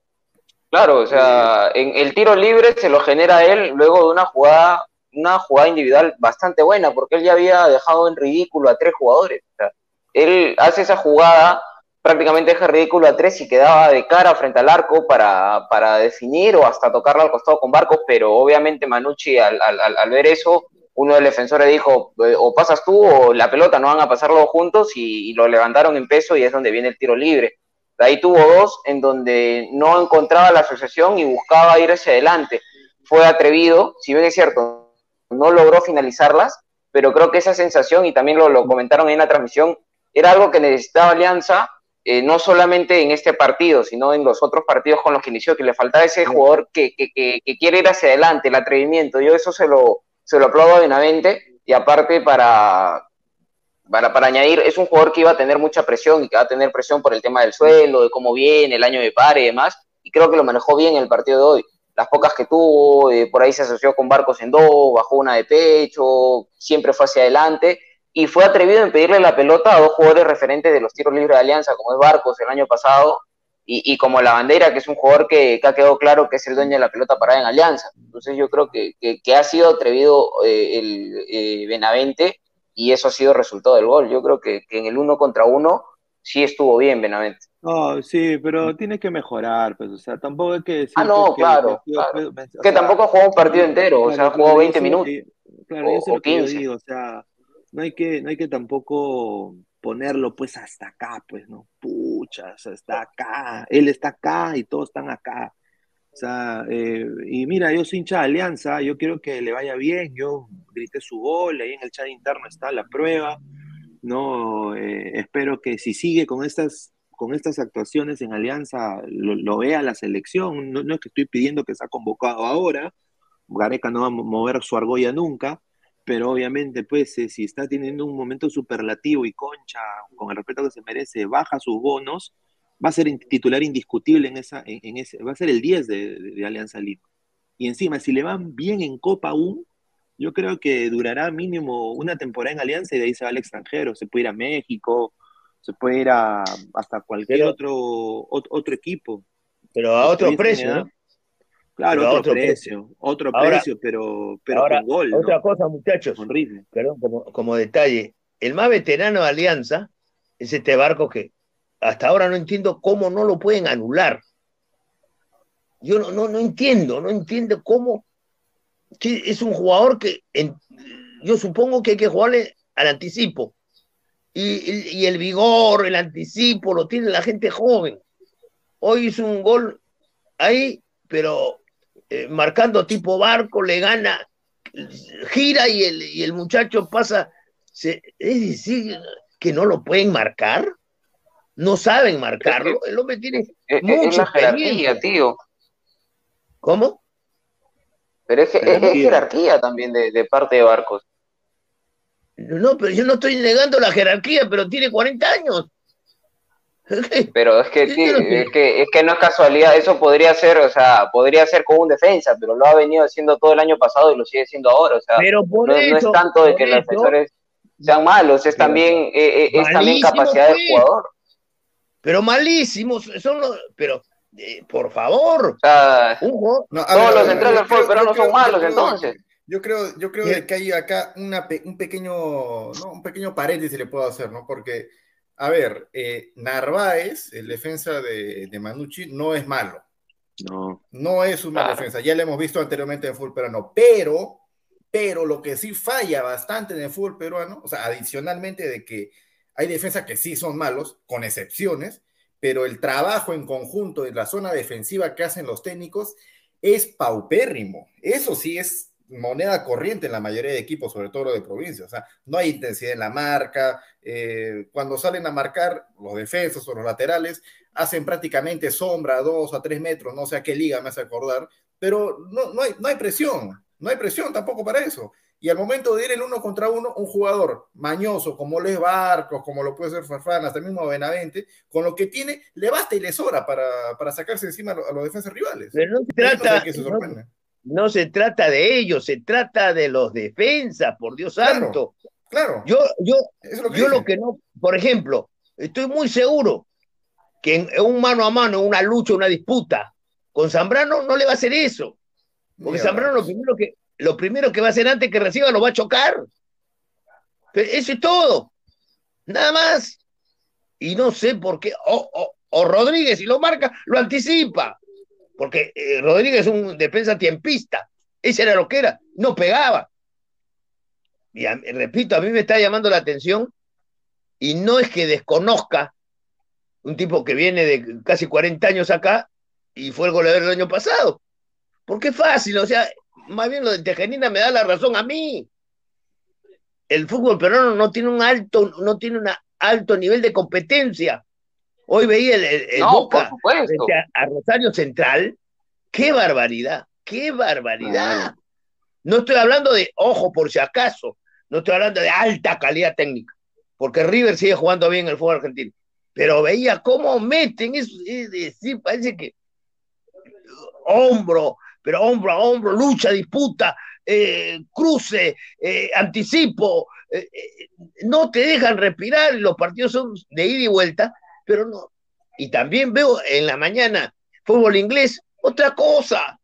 Claro, o sea, en el tiro libre se lo genera él luego de una jugada, una jugada individual bastante buena, porque él ya había dejado en ridículo a tres jugadores. O sea, él hace esa jugada prácticamente deja ridículo a tres y quedaba de cara frente al arco para, para definir o hasta tocarlo al costado con Barcos, pero obviamente Manucci al, al, ver eso, uno de los defensores dijo, eh, o pasas tú o la pelota, no van a pasarlo juntos y, lo levantaron en peso y es donde viene el tiro libre. De ahí tuvo dos en donde no encontraba la asociación y buscaba ir hacia adelante. Fue atrevido, si bien es cierto, no logró finalizarlas, pero creo que esa sensación, y también lo, lo comentaron en la transmisión, era algo que necesitaba Alianza eh, no solamente en este partido, sino en los otros partidos con los que inició, que le faltaba ese jugador que, quiere ir hacia adelante, el atrevimiento. Yo eso se lo, se lo aplaudo a y aparte para, para, para, añadir, es un jugador que iba a tener mucha presión y que va a tener presión por el tema del suelo, de cómo viene, el año de pare y demás, y creo que lo manejó bien en el partido de hoy. Las pocas que tuvo, eh, por ahí se asoció con Barcos en dos, bajó una de pecho, siempre fue hacia adelante, y fue atrevido en pedirle la pelota a dos jugadores referentes de los tiros libres de Alianza, como es Barcos el año pasado, y, como la bandera, que es un jugador que, ha quedado claro que es el dueño de la pelota parada en Alianza. Entonces yo creo que, ha sido atrevido eh, el eh, Benavente y eso ha sido resultado del gol. Yo creo que, en el uno contra uno sí estuvo bien Benavente. No, sí, pero tiene que mejorar, pues, o sea, tampoco hay que decir... Ah, no, que, claro, que, tampoco jugado un partido entero, o sea, jugado 20 minutos. Claro, o, lo que yo digo, o sea, no hay que, no hay que tampoco ponerlo pues hasta acá, pues, ¿no? Pucha, o sea, está acá, él está acá y todos están acá. O sea, eh, y mira, yo soy hincha de Alianza, yo quiero que le vaya bien, yo grité su gol, ahí en el chat interno está la prueba, ¿no? Eh, espero que si sigue con estas, con estas actuaciones en Alianza, lo, vea la selección, no, no, es que estoy pidiendo que sea convocado ahora, Gareca no va a mover su argolla nunca, pero obviamente, pues, eh, si está teniendo un momento superlativo y Concha, con el respeto que se merece, baja sus bonos, va a ser titular indiscutible en esa, en, ese, va a ser el 10 de, Alianza Lima. Y encima, si le van bien en Copa aún, yo creo que durará mínimo una temporada en Alianza y de ahí se va al extranjero. Se puede ir a México, se puede ir a hasta cualquier otro, otro, equipo. Pero a otro precio, ¿no? Claro, otro, precio, otro precio, pero, pero con gol. Otra cosa, muchachos, Perdón, como, detalle. El más veterano de Alianza es este barco que hasta ahora no entiendo cómo no lo pueden anular. Yo no, no, no entiendo, no entiendo cómo. es un jugador que yo supongo que hay que jugarle al anticipo. Y, y, el vigor, el anticipo, lo tiene la gente joven. Hoy hizo un gol ahí, pero eh, marcando tipo barco, le gana, gira y el, y el muchacho pasa. es decir, que no lo pueden marcar, no saben marcarlo. El hombre tiene es, mucha jerarquía, tío. ¿Cómo? Pero es, jerarquía también de, parte de Barcos. No, pero yo no estoy negando la jerarquía, pero tiene 40 años. Pero es que, es que, es que no es casualidad, eso podría ser, o sea, podría ser con un defensa, pero lo ha venido haciendo todo el año pasado y lo sigue siendo ahora, o sea, pero no, es tanto de que los defensores sean malos, es también, eh, eh, es también capacidad del jugador. Pero malísimos, son los, pero eh, por favor, todos los centrales del fútbol pero no son malos entonces. Yo creo, yo creo que hay acá una, un pequeño, ¿no? un pequeño paréntesis le puedo hacer, ¿no? Porque a ver, eh, Narváez, el defensa de, de, Manucci, no es malo. No. No es una defensa. Ya lo hemos visto anteriormente en el fútbol peruano. Pero, pero lo que sí falla bastante en el fútbol peruano, o sea, adicionalmente de que hay defensas que sí son malos, con excepciones, pero el trabajo en conjunto de la zona defensiva que hacen los técnicos es paupérrimo. Eso sí es moneda corriente en la mayoría de equipos, sobre todo de provincia. O sea, no hay intensidad en la marca. Eh, cuando salen a marcar los defensas o los laterales, hacen prácticamente sombra a dos a tres metros, no sé a qué liga me hace acordar, pero no, no, hay, no hay presión, no hay presión tampoco para eso. Y al momento de ir el uno contra uno, un jugador mañoso como Les Barcos, como lo puede ser Farfán, hasta el mismo Benavente, con lo que tiene, le basta y le sobra para, para sacarse encima a los, defensas rivales. Pero no se trata, no se trata de ellos, se trata de los defensas, por Dios santo. Claro. Yo, yo, lo que yo lo que no, por ejemplo, estoy muy seguro que en un mano a mano, una lucha, una disputa, con Zambrano no le va a hacer eso. Porque Zambrano lo primero, que, lo primero que va a hacer antes que reciba lo va a chocar. eso es todo. Nada más. Y no sé por qué. O, o Rodríguez, si lo marca, lo anticipa porque eh, Rodríguez es un defensa tiempista, ese era lo que era, no pegaba. Y repito, a mí me está llamando la atención y no es que desconozca un tipo que viene de casi 40 años acá y fue el goleador del año pasado. Porque es fácil, o sea, más bien lo de Tejenina me da la razón a mí. El fútbol peruano no tiene un alto, no tiene un alto nivel de competencia. Hoy veía el, Boca a, Rosario Central. ¡Qué barbaridad! ¡Qué barbaridad! No estoy hablando de, ojo, por si acaso, no estoy hablando de alta calidad técnica, porque River sigue jugando bien el fútbol argentino. Pero veía cómo meten, es, decir, parece que hombro, pero hombro a hombro, lucha, disputa, eh, cruce, eh, anticipo, eh, no te dejan respirar, los partidos son de ida y vuelta, pero no. Y también veo en la mañana fútbol inglés, otra cosa.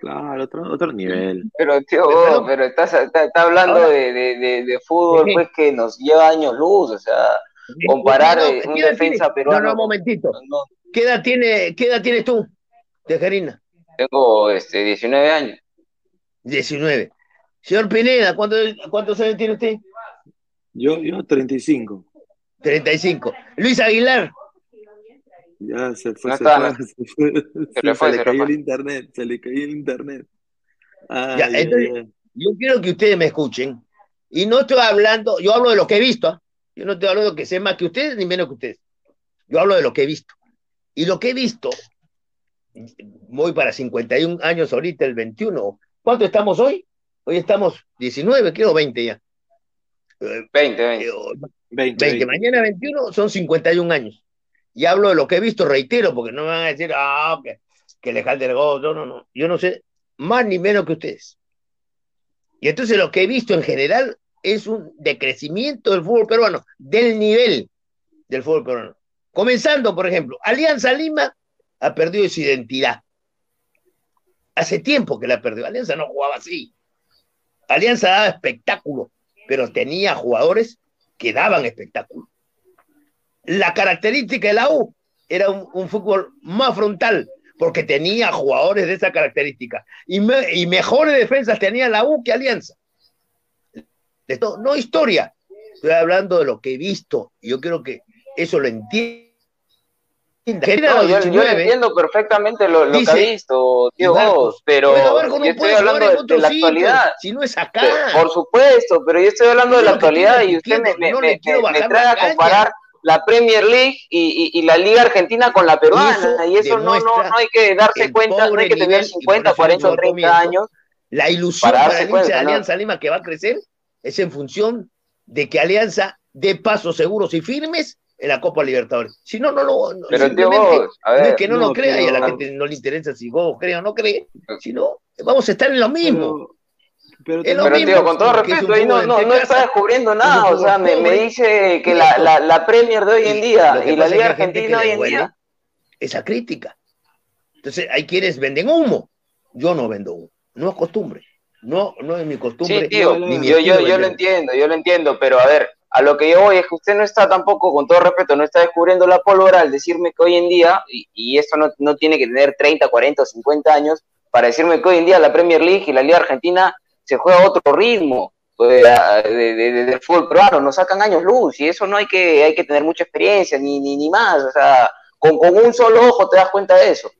Claro, otro, otro nivel. Pero, tío, pero, estás, está, hablando de, de, de, fútbol, pues que nos lleva años luz, o sea, comparar un defensa peruano. No, no, un momentito. ¿Qué, edad tiene, ¿Qué edad tienes tú, Tejerina? Tengo este, 19 años. 19. Señor Pineda, ¿cuántos, ¿cuántos años tiene usted? Yo, yo 35. 35. Luis Aguilar. Ya se fue, se, fue, se, le cayó el internet, se le cayó el internet. Yo quiero que ustedes me escuchen. Y no estoy hablando, yo hablo de lo que he visto. ¿ah? Yo no estoy hablando de que sé más que ustedes ni menos que ustedes. Yo hablo de lo que he visto. Y lo que he visto, voy para 51 años ahorita, el 21. ¿Cuánto estamos hoy? Hoy estamos 19, creo, 20 ya. 20, 20. 20, mañana 21 son 51 años. Y hablo de lo que he visto, reitero, porque no me van a decir, ah, que, que le el gol. No, no, no. Yo no sé más ni menos que ustedes. Y entonces lo que he visto en general es un decrecimiento del fútbol peruano, del nivel del fútbol peruano. Comenzando, por ejemplo, Alianza Lima ha perdido su identidad. Hace tiempo que la perdió. Alianza no jugaba así. Alianza daba espectáculo, pero tenía jugadores que daban espectáculo. La característica de la U era un, fútbol más frontal, porque tenía jugadores de esa característica. Y, mejores defensas tenía la U que Alianza. De no historia. Estoy hablando de lo que he visto. Yo creo que eso lo entiendo yo, entiendo perfectamente lo, que ha visto, tío pero yo estoy hablando de, la actualidad. Si no es acá. Por supuesto, pero yo estoy hablando de la actualidad y usted me, me, me, trae a comparar la Premier League y, la Liga Argentina con la peruana. Y eso, no, no, no, hay que darse cuenta, no hay que tener 50, 40 o 30 años. La ilusión para, para el de Alianza Lima que va a crecer es en función de que Alianza dé pasos seguros y firmes en la Copa Libertadores. Si no, no lo. No, pero tío, vos, a ver, no es que no, lo crea y a la gente no le interesa si vos cree o no cree, sino vamos a estar en lo mismo. Pero, pero, tío, con todo respeto, ahí no, no, no está descubriendo nada. O sea, me, me, dice que la, la, la, Premier de hoy en día y la Liga Argentina hoy en día. Esa crítica. Entonces, hay quienes venden humo. Yo no vendo humo. No es costumbre. No, no es mi costumbre. Sí, tío, yo, yo, yo lo entiendo, yo lo entiendo, pero a ver, a lo que yo voy es que usted no está tampoco, con todo respeto, no está descubriendo la pólvora al decirme que hoy en día, y, y esto no, no, tiene que tener 30, 40 o 50 años, para decirme que hoy en día la Premier League y la Liga Argentina se juega a otro ritmo pues, de, de, de, del fútbol peruano, nos sacan años luz, y eso no hay que, hay que tener mucha experiencia, ni, ni, ni más, o sea, con, con un solo ojo te das cuenta de eso.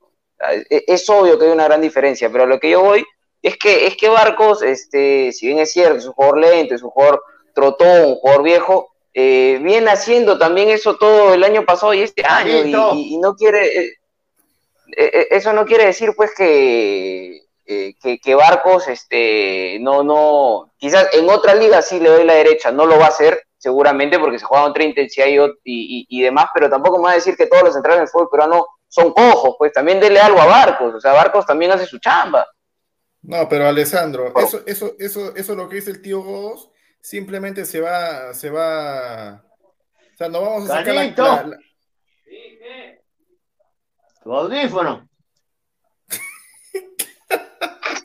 Es, es obvio que hay una gran diferencia, pero a lo que yo voy es que, es que Barcos, este, si bien es cierto, es un jugador lento, es un jugador trotón, un jugador viejo, eh, viene haciendo también eso todo el año pasado y este año, y, y, no quiere, eh, eh, eso no quiere decir pues que, que, que, Barcos, este, no, no, quizás en otra liga sí le doy la derecha, no lo va a hacer, seguramente, porque se juega otra intensidad y, y, y, demás, pero tampoco me va a decir que todos los centrales del fútbol peruano son cojos, pues también dele algo a Barcos, o sea, Barcos también hace su chamba. No, pero Alessandro, oh. eso, eso, eso, eso lo que dice el tío Godos, simplemente se va, se va. O sea, no vamos a sacar la, la, la... Tu audífono.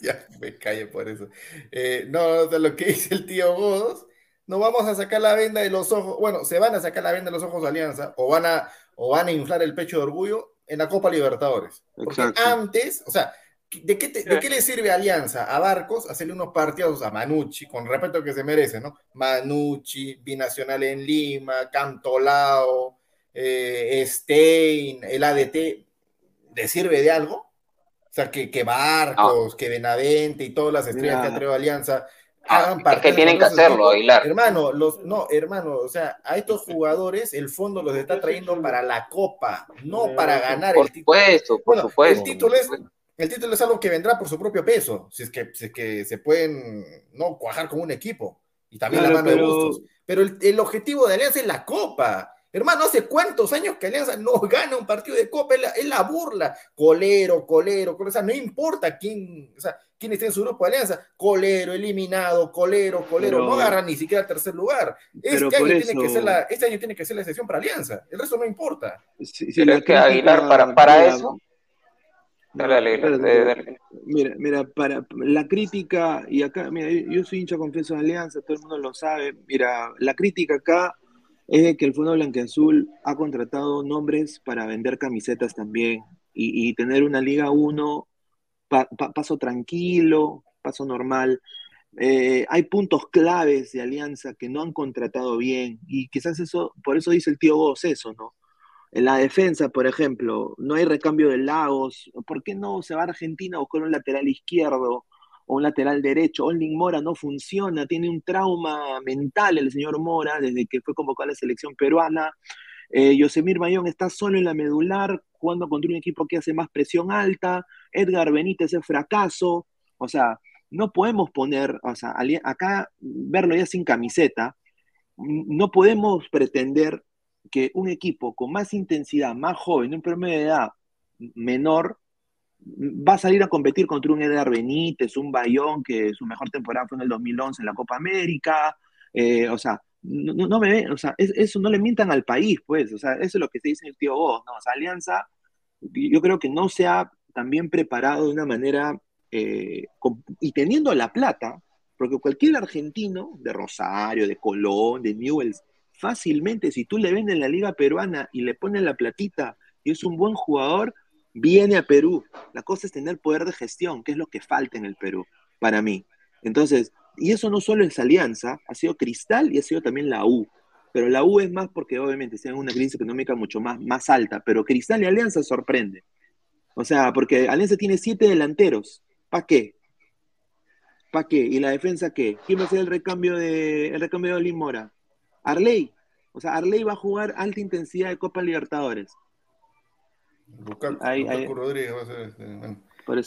ya me calle por eso. Eh, no, sea, lo que dice el tío Godos, no vamos a sacar la venda de los ojos. Bueno, se van a sacar la venda de los ojos de Alianza, o van a, o van a inflar el pecho de orgullo en la Copa Libertadores. Porque Exacto. antes, o sea, ¿De qué, te, ¿De qué, le sirve Alianza a Barcos hacerle unos partidos a Manucci, con respeto que se merece, ¿no? Manucci, Binacional en Lima, Cantolao, eh, Stein, el ADT, ¿le sirve de algo? O sea, que, que Barcos, no. que Benavente y todas las estrellas Mira. que ha traído Alianza hagan partidos. Es que tienen que hacerlo, Aguilar. Hermano, los, no, hermano, o sea, a estos jugadores el fondo los está trayendo para la Copa, no para ganar por el título. Supuesto, por bueno, supuesto, el título es el título es algo que vendrá por su propio peso, si es que, si es que se pueden no cuajar con un equipo y también claro, la mano pero... de gustos. Pero el, el, objetivo de Alianza es la Copa. Hermano, hace cuántos años que Alianza no gana un partido de Copa, es la, es la burla. Colero, colero, colero, o sea, no importa quién, o sea, quién esté en su grupo de Alianza, colero, eliminado, colero, colero, pero, no agarra ni siquiera el tercer lugar. Este año, eso... tiene que ser la, este año tiene que ser la excepción para Alianza, el resto no importa. Sí, sí, pero es que Aguilar, para, para eso Dale, dale, dale, Mira, mira, para la crítica, y acá, mira, yo soy hincha confeso de Alianza, todo el mundo lo sabe. Mira, la crítica acá es de que el Fondo Blanqueazul ha contratado nombres para vender camisetas también y, tener una Liga 1, pa, pa, paso tranquilo, paso normal. Eh, hay puntos claves de Alianza que no han contratado bien y quizás eso, por eso dice el tío Goz eso, ¿no? En la defensa, por ejemplo, no hay recambio de Lagos. ¿Por qué no se va a Argentina a buscar un lateral izquierdo un lateral derecho? Olin Mora no funciona, tiene un trauma mental el señor Mora desde que fue convocado a la selección peruana. Eh, Yosemir Mayón está solo en la medular, jugando contra un equipo que hace más presión alta. Edgar Benítez es fracaso. O sea, no podemos poner, o sea, acá verlo ya sin camiseta, no podemos pretender que un equipo con más intensidad, más joven, un promedio de edad menor, va a salir a competir contra un Edgar Benítez, un Bayón, que su mejor temporada fue en el 2011 en la Copa América, eh, o sea, no, me o sea, es, eso no le mientan al país, pues, o sea, eso es lo que se dice el tío vos, ¿no? O sea, Alianza, yo creo que no se ha también preparado de una manera, eh, y teniendo la plata, porque cualquier argentino de Rosario, de Colón, de Newells, fácilmente, si tú le vendes la liga peruana y le pones la platita y es un buen jugador, viene a Perú. La cosa es tener poder de gestión, que es lo que falta en el Perú, para mí. Entonces, y eso no solo es Alianza, ha sido Cristal y ha sido también la U. Pero la U es más porque obviamente tienen una crisis económica mucho más, más alta, pero Cristal y Alianza sorprende. O sea, porque Alianza tiene siete delanteros. ¿Para qué? ¿Para qué? ¿Y la defensa qué? ¿Quién va a ser el recambio de, el recambio de Olin Mora? Arley. O sea, Arley va a jugar alta intensidad de Copa Libertadores. Lukaku, ahí, Lukaku ahí. Rodríguez va a ser este. Bueno.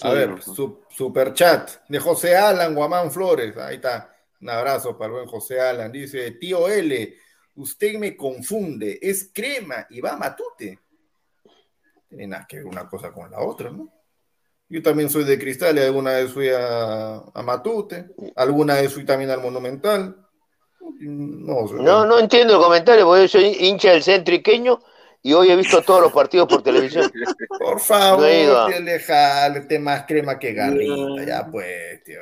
a ver, su, super chat de José Alan Guamán Flores. Ahí está. Un abrazo para el buen José Alan. Dice, tío L, usted me confunde, es crema y va a matute. tiene nada que ver una cosa con la otra, ¿no? Yo también soy de Cristal y alguna vez fui a, Matute, alguna vez fui también al Monumental. No, no, no entiendo el comentario, porque yo soy hincha del centro iqueño y hoy he visto todos los partidos por televisión. Por favor, no tío dejarte más crema que garrita, ya pues, tío.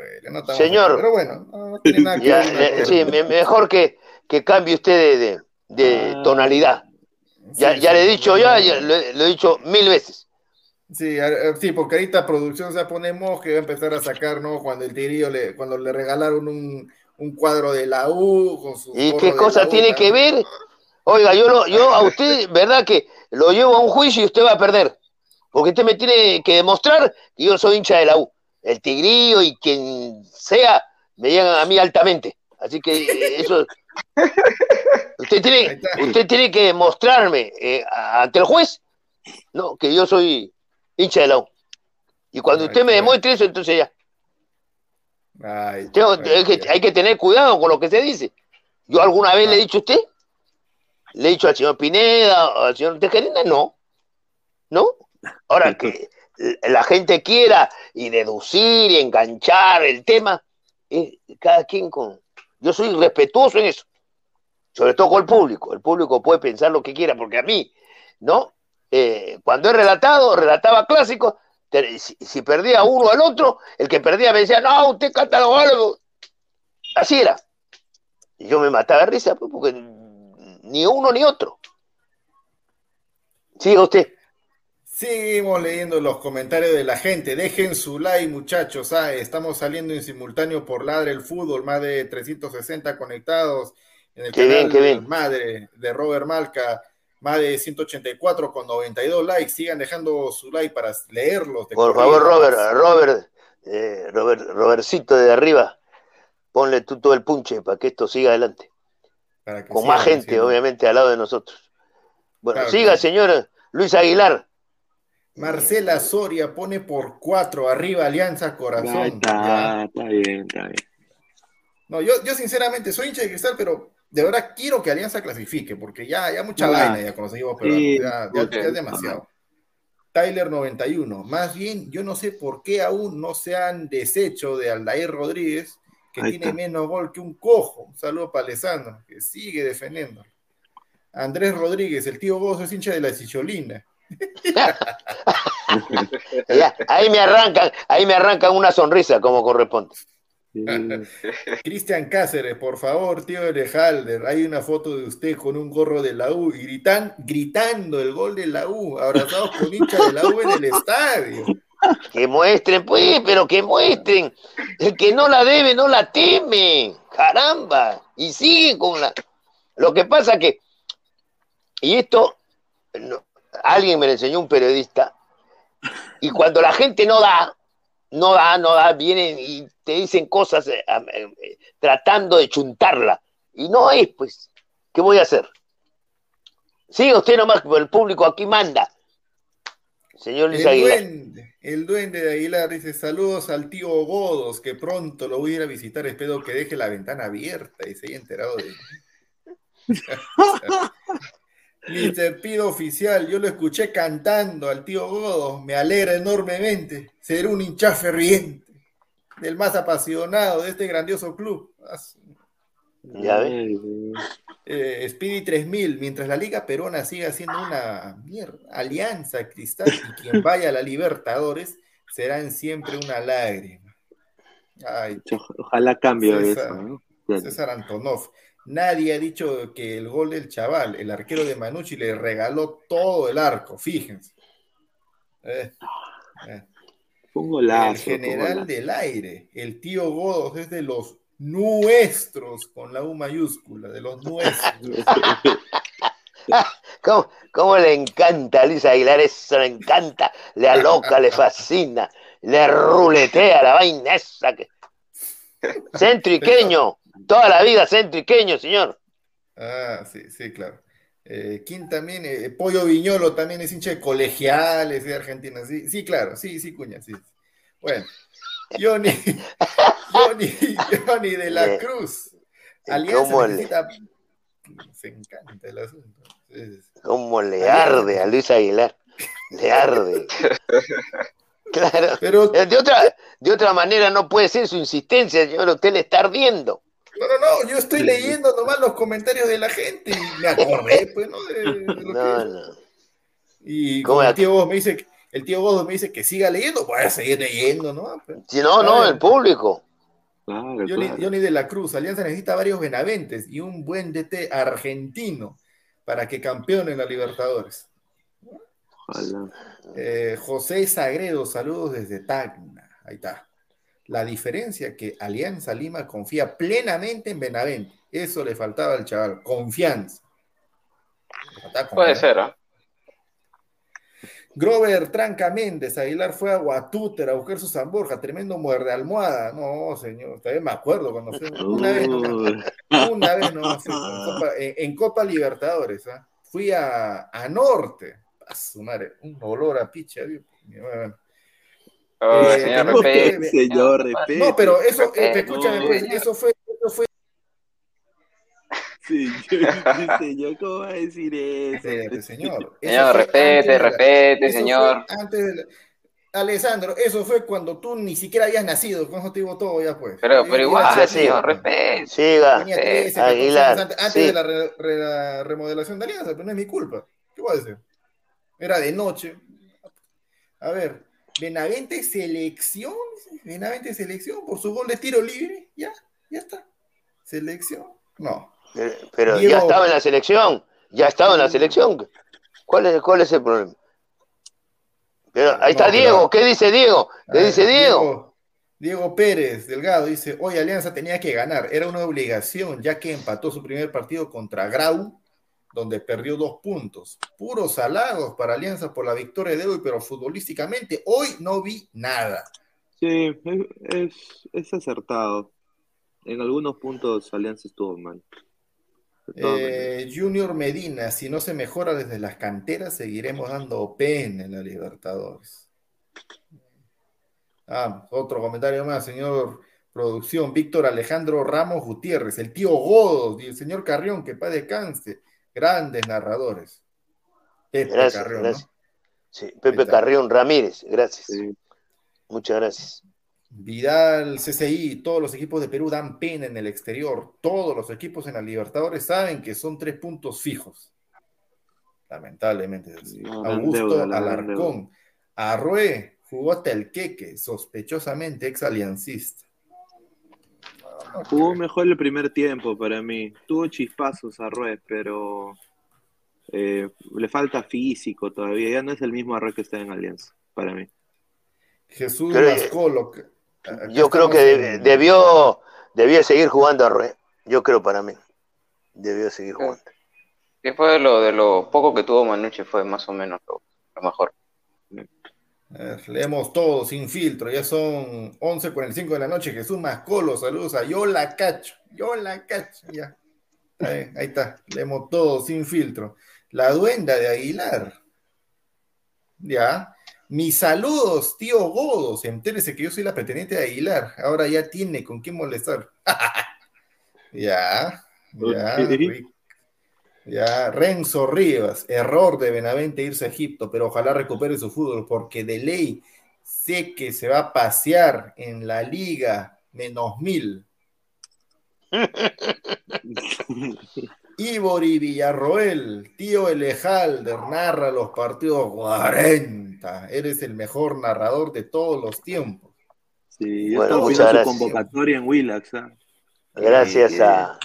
Señor, pero bueno, no tiene nada que ver. sí, mejor que, que cambie usted de, ah. tonalidad. Ya, ya le he dicho, ya, lo, he dicho mil veces. Sí, sí, porque ahorita producción se ponemos que va a empezar a sacar, ¿no? Cuando el tirillo le, cuando le regalaron un, un cuadro de la U con su. ¿Y qué cosa tiene que ver? Oiga, yo, lo, yo a usted, ¿verdad que lo llevo a un juicio y usted va a perder? Porque usted me tiene que demostrar que yo soy hincha de la U. El tigrillo y quien sea me llegan a mí altamente. Así que eso. Usted tiene, usted tiene que demostrarme eh, ante el juez no, que yo soy hincha de la U. Y cuando usted me demuestre eso, entonces ya. hay que tener cuidado con lo que se dice. ¿Yo alguna vez le he dicho a usted? ¿Le he dicho al señor Pineda o al señor Tejerina? No. ¿No? Ahora que la gente quiera y deducir y enganchar el tema, cada quien con... Yo soy respetuoso en eso, sobre todo con el público. El público puede pensar lo que quiera, porque a mí, ¿no? Eh, cuando he relatado, relataba clásicos, si, perdía uno al otro, el que perdía me decía, no, usted canta algo. Así era. Y yo me mataba de risa, pues, porque ni uno ni otro. Siga usted. Seguimos leyendo los comentarios de la gente. Dejen su like, muchachos. Ah, estamos saliendo en simultáneo por Ladre el Fútbol, más de 360 conectados en el canal bien, Madre de Robert Malca, más de 184 con 92 likes. Sigan dejando su like para leerlos. Por favor, Robert, Robert, eh, Robert, Robertcito de arriba, ponle tú todo el punche para que esto siga adelante con más gente, obviamente, al lado de nosotros. Bueno, siga, señor Luis Aguilar. Marcela Soria pone por cuatro arriba Alianza Corazón. está, está bien, está bien. No, yo, yo sinceramente soy hincha de cristal, pero de verdad quiero que Alianza clasifique, porque ya, ya mucha vaina ya conocimos, pero ya, es demasiado. Tyler 91. Más bien, yo no sé por qué aún no se han deshecho de Aldair Rodríguez que tiene menos gol que un cojo. Un saludo para Alessandro, que sigue defendiendo. Andrés Rodríguez, el tío Gozo es hincha de la Sicholina. ahí me arrancan, ahí me arrancan una sonrisa como corresponde. Cristian Cáceres, por favor, tío de Halder, hay una foto de usted con un gorro de la U y gritan, gritando el gol de la U, abrazados con hincha de la U en el estadio. Que muestren, pues, pero que muestren. El que no la debe, no la teme. Caramba. Y sigue con la. Lo que pasa que. Y esto. alguien me lo enseñó un periodista. Y cuando la gente no da, no da, no da, vienen y te dicen cosas eh, eh, tratando de chuntarla. Y no es, pues. ¿Qué voy a hacer? Sigue usted nomás, el público aquí manda. Señor Luis el duende de Aguilar dice: Saludos al tío Godos, que pronto lo voy a ir a visitar. Espero que deje la ventana abierta y se haya enterado de. Mister Pido Oficial, yo lo escuché cantando al tío Godos, me alegra enormemente ser un hincha ferviente, del más apasionado de este grandioso club. Ah, ya ves. Eh, Speedy 3000, mientras la Liga Perona siga siendo una alianza cristal y quien vaya a la Libertadores serán siempre una lágrima. Ojalá cambie eso. César Antonov. Nadie ha dicho que el gol del chaval, el arquero de Manucci, le regaló todo el arco, fíjense. Eh, eh. el general del aire, el tío Godos es de los nuestros, con la U mayúscula, de los nuestros. ¿Cómo, le encanta a Luis Aguilar? Eso le encanta, le aloca, le fascina, le ruletea la vaina esa. Que... Centriqueño, toda la vida centriqueño, señor. Ah, sí, sí, claro. Eh, también, eh, Pollo Viñolo también es hincha de colegiales de Argentina, sí, sí, claro, sí, sí, cuña, sí. Bueno, Johnny, Johnny, Johnny de la Cruz. Alianza necesita. Se encanta el asunto. ¿Cómo le arde a Luis Aguilar? Le arde. Claro. Pero, de, otra, de otra manera no puede ser su insistencia, señor. Usted le está ardiendo. No, no, no. Yo estoy leyendo nomás los comentarios de la gente y me acordé, pues, ¿no? De, no, no. Y como el tío vos me dice, el tío vos me dice que siga leyendo, voy a seguir leyendo, ¿no? Si no, no, el público. Johnny, de la Cruz, Alianza necesita varios Benaventes y un buen DT argentino para que campeone en la Libertadores. Eh, José Sagredo, saludos desde Tacna. Ahí está. La diferencia que Alianza Lima confía plenamente en Benavente. Eso le faltaba al chaval, confianza. Puede ser, ¿eh? Grover Tranca Méndez, Aguilar fue a Guatúter a buscar su San Borja, tremendo muerde almohada. No, señor, todavía me acuerdo cuando fue una vez una vez no, en, Copa, Libertadores, ¿ah? fui a, a Norte, a su madre, un olor a picha. Oh, eh, señor, repete. Señor, repete. No, pero eso, eh, escúchame, pues, eso fue, fue señor, ¿cómo va a decir eso? señor. Señor, respete, respete, señor. Antes de Alessandro, eso fue cuando tú ni siquiera habías nacido, con eso te digo todo ya pues. Pero, pero igual, señor, respete. Siga, Aguilar, antes, de la, remodelación de Alianza, pero no es mi culpa. ¿Qué voy a decir? Era de noche. A ver, Benavente selección, Benavente selección por su gol de tiro libre, ya, ya está. Selección, no. Pero, ya estaba en la selección, ya estaba en la selección. ¿Cuál es, cuál es el problema? Pero ahí está Diego, ¿qué dice Diego? ¿Qué dice Diego? Diego? Pérez Delgado dice, hoy Alianza tenía que ganar, era una obligación, ya que empató su primer partido contra Grau, donde perdió dos puntos. Puros halagos para Alianza por la victoria de hoy, pero futbolísticamente hoy no vi nada. Sí, es, es acertado. En algunos puntos Alianza estuvo mal. Eh, Junior Medina, si no se mejora desde las canteras, seguiremos dando pena en la Libertadores. Ah, otro comentario más, señor producción. Víctor Alejandro Ramos Gutiérrez, el tío Godo y el señor Carrión, que paz descanse. Grandes narradores. Pepe Carrión. Pepe Carrión Ramírez, gracias. Muchas gracias. Vidal, CCI, todos los equipos de Perú dan pena en el exterior. Todos los equipos en la Libertadores saben que son tres puntos fijos. Lamentablemente. Augusto Alarcón. Arrué jugó hasta el queque, sospechosamente ex aliancista. Jugó mejor el primer tiempo para mí. Tuvo chispazos Arrué, pero eh, le falta físico todavía. Ya no es el mismo Arrué que está en Alianza, para mí. Jesús Mascolo, yo creo que debió, debió seguir jugando a Rue. Yo creo para mí. Debió seguir jugando. Después de lo, de lo poco que tuvo Manuche fue más o menos lo, mejor. leemos todo sin filtro, ya son 11.45 de la noche. Jesús Mascolo, saludos a Yo la cacho, yo la cacho, ya. Ahí, ahí está, leemos todo sin filtro. La duenda de Aguilar. Ya, mis saludos, tío Godos. Entérese que yo soy la pretendiente de Aguilar. Ahora ya tiene con quién molestar. ya, ya. Ya, Renzo Rivas, error de Benavente irse a Egipto, pero ojalá recupere su fútbol, porque de ley sé que se va a pasear en la liga menos mil. Ibori Villarroel, tío Elejalder, narra los partidos 40. Eres el mejor narrador de todos los tiempos. Sí, bueno, muchas gracias. su convocatoria en Willax. ¿ah? Gracias a,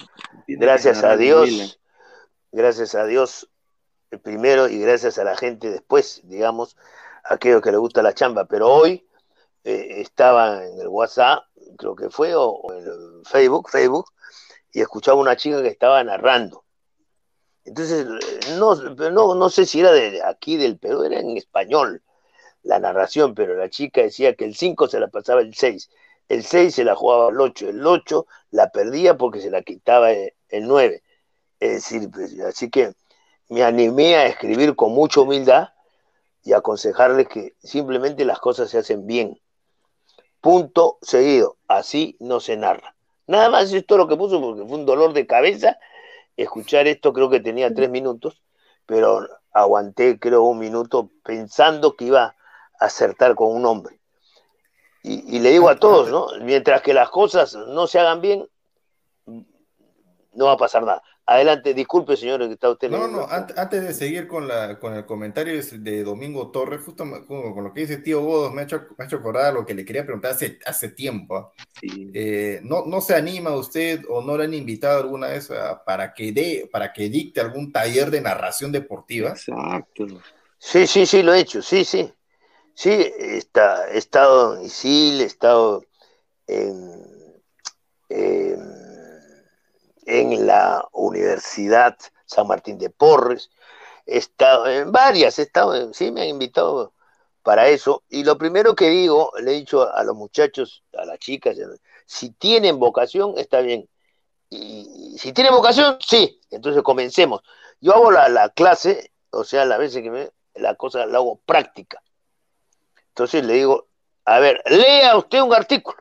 gracias a Dios, gracias a Dios primero y gracias a la gente después, digamos, aquello que le gusta la chamba. Pero hoy eh, estaba en el WhatsApp, creo que fue, o en el Facebook, Facebook, y escuchaba una chica que estaba narrando. Entonces, no, no, no sé si era de aquí del Perú, era en español la narración, pero la chica decía que el 5 se la pasaba el 6, el 6 se la jugaba el 8, el 8 la perdía porque se la quitaba el 9. Es decir, pues, así que me animé a escribir con mucha humildad y aconsejarles que simplemente las cosas se hacen bien. Punto seguido. Así no se narra. Nada más esto lo que puso porque fue un dolor de cabeza escuchar esto. Creo que tenía tres minutos, pero aguanté creo un minuto pensando que iba a acertar con un hombre. Y, y le digo a todos, ¿no? Mientras que las cosas no se hagan bien, no va a pasar nada. Adelante, disculpe, señor, que está usted. No, no, antes, de seguir con, la, con el comentario de Domingo Torres, justo con, lo que dice tío Godos, me ha hecho, me ha hecho acordar lo que le quería preguntar hace, hace tiempo. ¿ah? Eh, ¿no, ¿No se anima usted o no le han invitado alguna vez para, que dé, para que dicte algún taller de narración deportiva? Exacto. Sí, sí, sí, lo he hecho, sí, sí. Sí, está, he estado en Isil, he estado en en la Universidad San Martín de Porres, estado en varias, estado, sí me han invitado para eso. Y lo primero que digo, le he dicho a los muchachos, a las chicas, si tienen vocación, está bien. Y si tienen vocación, sí. Entonces comencemos. Yo hago la, clase, o sea, las veces que me, la cosa la hago práctica. Entonces le digo, a ver, lea usted un artículo.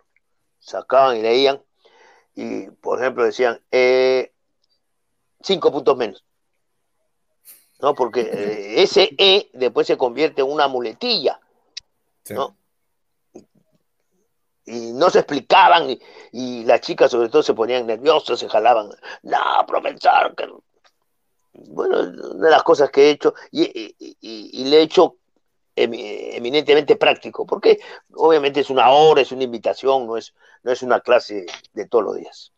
Sacaban y leían y, por ejemplo, decían, eh, cinco puntos menos. ¿No? Porque eh, ese E después se convierte en una muletilla. ¿no? Y no se explicaban, y, las chicas sobre todo se ponían nerviosas, se jalaban. No, profesor, que... Bueno, una de las cosas que he hecho, y, y le he hecho eminentemente práctico, porque obviamente es una hora, es una invitación, no es, no es una clase de todos los días.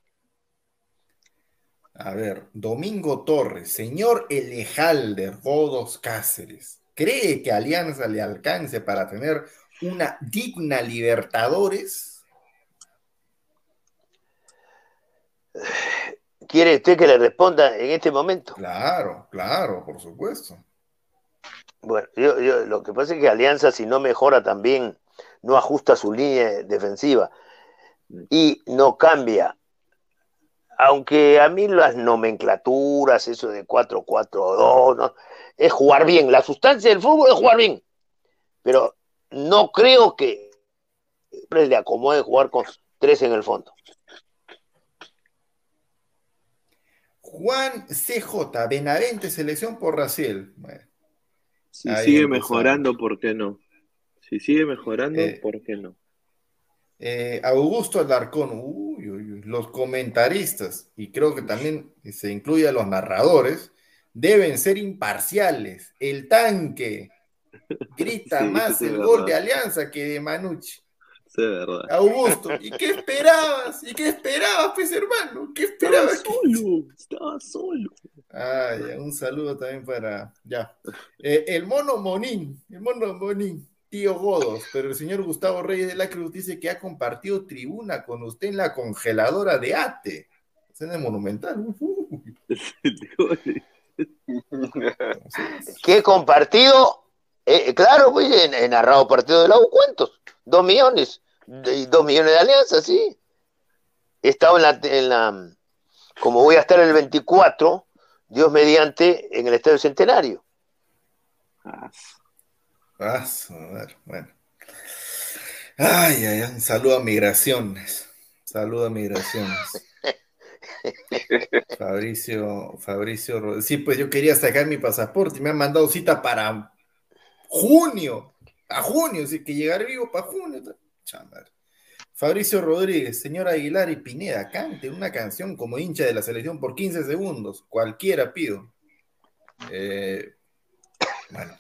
A ver, Domingo Torres, señor Elejalder Godos Cáceres, ¿cree que Alianza le alcance para tener una digna Libertadores? ¿Quiere usted que le responda en este momento? Claro, claro, por supuesto. Bueno, yo, lo que pasa es que Alianza, si no mejora también, no ajusta su línea defensiva y no cambia. Aunque a mí las nomenclaturas, eso de 4-4-2, ¿no? es jugar bien. La sustancia del fútbol es jugar bien. Pero no creo que le acomode jugar con tres en el fondo. Juan CJ, Benavente, selección por Raciel. Bueno. Si sigue mejorando, ¿por qué no? Si sigue mejorando, eh, ¿por qué no? Eh, Augusto Alarcón, uy, los comentaristas, y creo que también se incluye a los narradores, deben ser imparciales. El tanque grita más el gol de Alianza que de Manucci. Sí, verdad. Augusto, ¿y qué esperabas? ¿Y qué esperabas, pues, hermano? ¿Qué esperabas? Estaba solo, estaba solo. Ah, un saludo también para. Ya. Eh, el mono Monín, el mono Monín, tío Godos, pero el señor Gustavo Reyes de la Cruz dice que ha compartido tribuna con usted en la congeladora de ATE. Es en el Monumental. ¿Qué compartido? Eh, claro, pues he, narrado partido de la U, ¿cuántos? Dos millones. dos millones de alianzas, sí. He estado en la, en la. Como voy a estar el 24 Dios mediante, en el Estadio Centenario. Ah, a ver, bueno. Ay, ay, un saludo a migraciones. Saludo a migraciones. Fabricio, Fabricio, sí, pues yo quería sacar mi pasaporte y me han mandado cita para junio, a junio, así que llegar vivo para junio. Chamar. Fabricio Rodríguez, señor Aguilar y Pineda, cante una canción como hincha de la selección por 15 segundos. Cualquiera pido. Eh, bueno.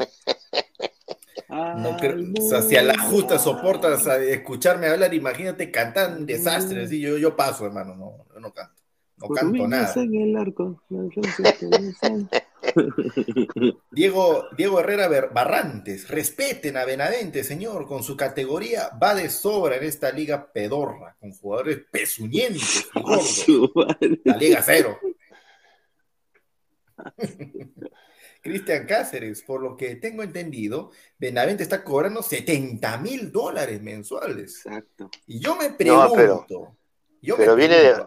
No o sea, la justa soportas escucharme hablar, imagínate cantar un desastre. Así, yo, yo paso, hermano, no, yo no canto. No canto nada. Diego, Diego Herrera Barrantes, respeten a Benavente, señor, con su categoría va de sobra en esta liga pedorra, con jugadores pezuñentes y gordos. La liga cero. Cristian Cáceres, por lo que tengo entendido, Benavente está cobrando 70 mil dólares mensuales. Exacto. Y yo me pregunto, yo pero viene de...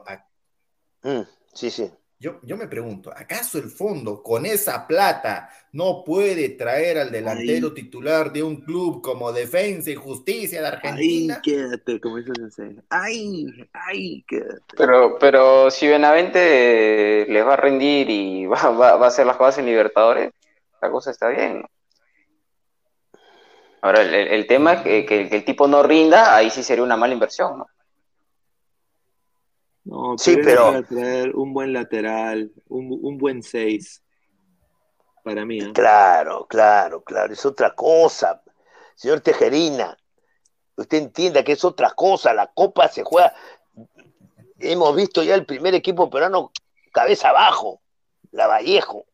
Mm, sí, sí. Yo, yo me pregunto, ¿acaso el fondo con esa plata no puede traer al delantero titular de un club como Defensa y Justicia de Argentina? Ahí quédate, como dice el Ahí, ahí quédate. Pero, pero si Benavente les va a rendir y va, va, va a hacer las cosas en Libertadores, la cosa está bien. Ahora, el, el tema es que, que, que el tipo no rinda, ahí sí sería una mala inversión, ¿no? No, Sí, pero, traer un buen lateral, un, un buen 6. Para mí, ¿eh? Claro, claro, claro, es otra cosa. Señor Tejerina, usted entienda que es otra cosa, la copa se juega. Hemos visto ya el primer equipo peruano cabeza abajo, la Vallejo,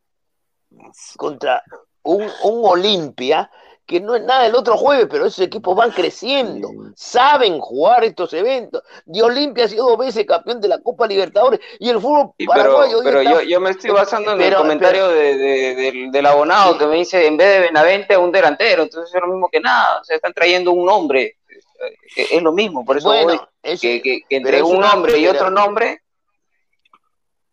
contra un, un Olimpia que no es nada el otro jueves, pero esos equipos van creciendo, saben jugar estos eventos. De Olimpia ha sido dos veces campeón de la Copa Libertadores y el fútbol Sí, pero paraguayo pero está- yo, yo me estoy basando en el Pero- comentario de, de- del, del abonado que me dice en vez de Benavente un delantero, entonces es lo mismo que nada, o sea, están trayendo un nombre, Eh, es lo mismo, por eso bueno, voy, eso- que, que- que pero entre es un nombre y pero- otro nombre,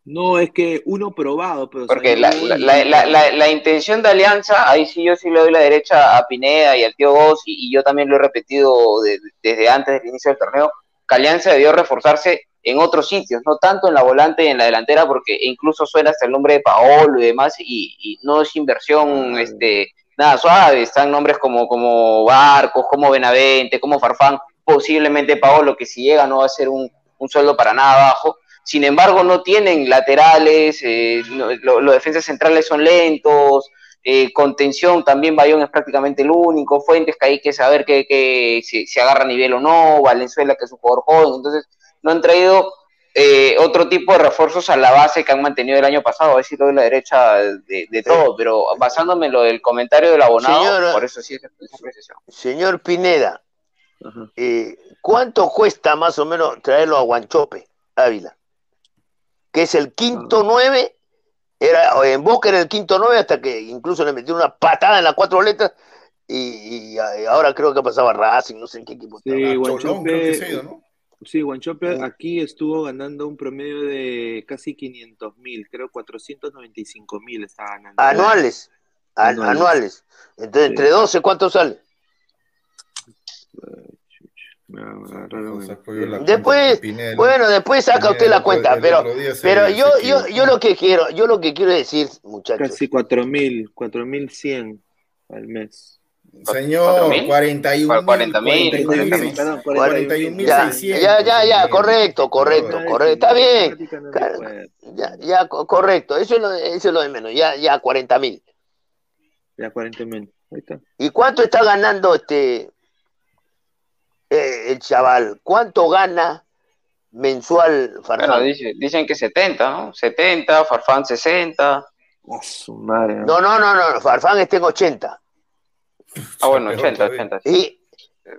No, es que uno probado, pero. porque la, la, la, la, la- la intención de alianza, ahí sí yo sí le doy la derecha a Pineda y al tío Goss, y, y yo también lo he repetido de- desde antes del inicio del torneo, que Alianza debió reforzarse en otros sitios, no tanto en la volante y en la delantera, porque incluso suena hasta el nombre de Paolo y demás, y, y no es inversión este, nada suave, están nombres como, como Barcos, como Benavente, como Farfán, posiblemente Paolo, que si llega no va a ser un, un sueldo para nada bajo, sin embargo no tienen laterales, eh, no- lo- los defensas centrales son lentos, eh, contención también Bayón es prácticamente el único, Fuentes que hay que saber que, que si, si agarra nivel o no, Valenzuela que es un jugador joven, entonces no han traído eh, otro tipo de refuerzos a la base que han mantenido el año pasado, a ver si lo de la derecha de, de todo, pero basándome en lo del comentario del abonado, Señora- por eso sí es esa precisión. Señor Pineda, eh, ¿cuánto cuesta más o menos traerlo a Guanchope, Ávila? Que es el quinto nueve, era, en Boca era el quinto nueve hasta que incluso le metieron una patada en las cuatro letras y, y ahora creo que pasaba Racing, no sé en qué equipo Sí, estaba. Guanchope- Cholón, creo que se ha ido, ¿no? Sí, Guanchope aquí estuvo ganando un promedio de casi 500 mil, creo 495 mil estaba ganando. Anuales, an- Anuales. anuales. Entonces, Sí. entre 12, ¿cuánto sale? Pues, Después, Bueno, después saca usted la cuenta, el pero, pero yo, yo, yo lo que quiero, yo lo que quiero decir, muchachos, Casi 4 mil, 4 mil 100 al mes. Señor, ¿Cuatro 41 mil, 40 mil, 41 mil, mil. Perdón, 41 mil Ya, 600, ya, ya, ya, correcto, correcto, correcto, está bien, ya, ya, co- correcto, eso es lo, eso es lo de menos, ya, ya 40 mil. Ya 40 mil. Ahí está. ¿Y cuánto está ganando este eh, el chaval? ¿Cuánto gana mensual Bueno, Farfán? dice- dicen que 70, ¿no? 70, Farfán 60. A su madre. ¿no? No, no, no, no, Farfán está en 80. Ah, bueno, Peor 80, todavía. 80. sí.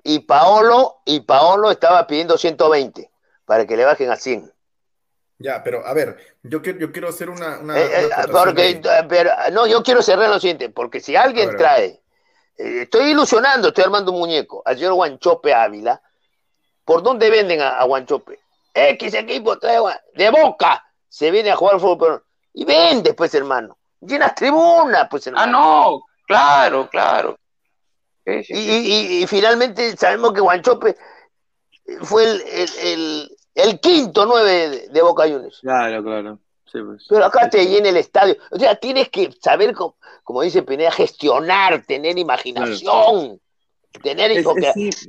Y, y Paolo, y Paolo estaba pidiendo 120 para que le bajen a 100. Ya, pero a ver, yo quiero, yo quiero hacer una, una, Eh, eh, una porque, ahí. pero, no, yo quiero cerrar lo siguiente, porque si alguien ver. trae, eh, estoy ilusionando, estoy armando un muñeco, al señor Guanchope Ávila, ¿por dónde venden a, a Guanchope? X equipo trae de boca, se viene a jugar fútbol y vende, pues hermano, llenas tribunas, pues Ah, hermano. no, claro, claro. Sí, sí. Y, y- y- y finalmente sabemos que Guanchope fue el, el- el- el quinto nueve de, de Boca Juniors. Claro, claro. Sí, pues. Pero acá te llena el estadio. O sea, tienes que saber, como, como dice Pineda, gestionar, tener imaginación, tener Es, porque- es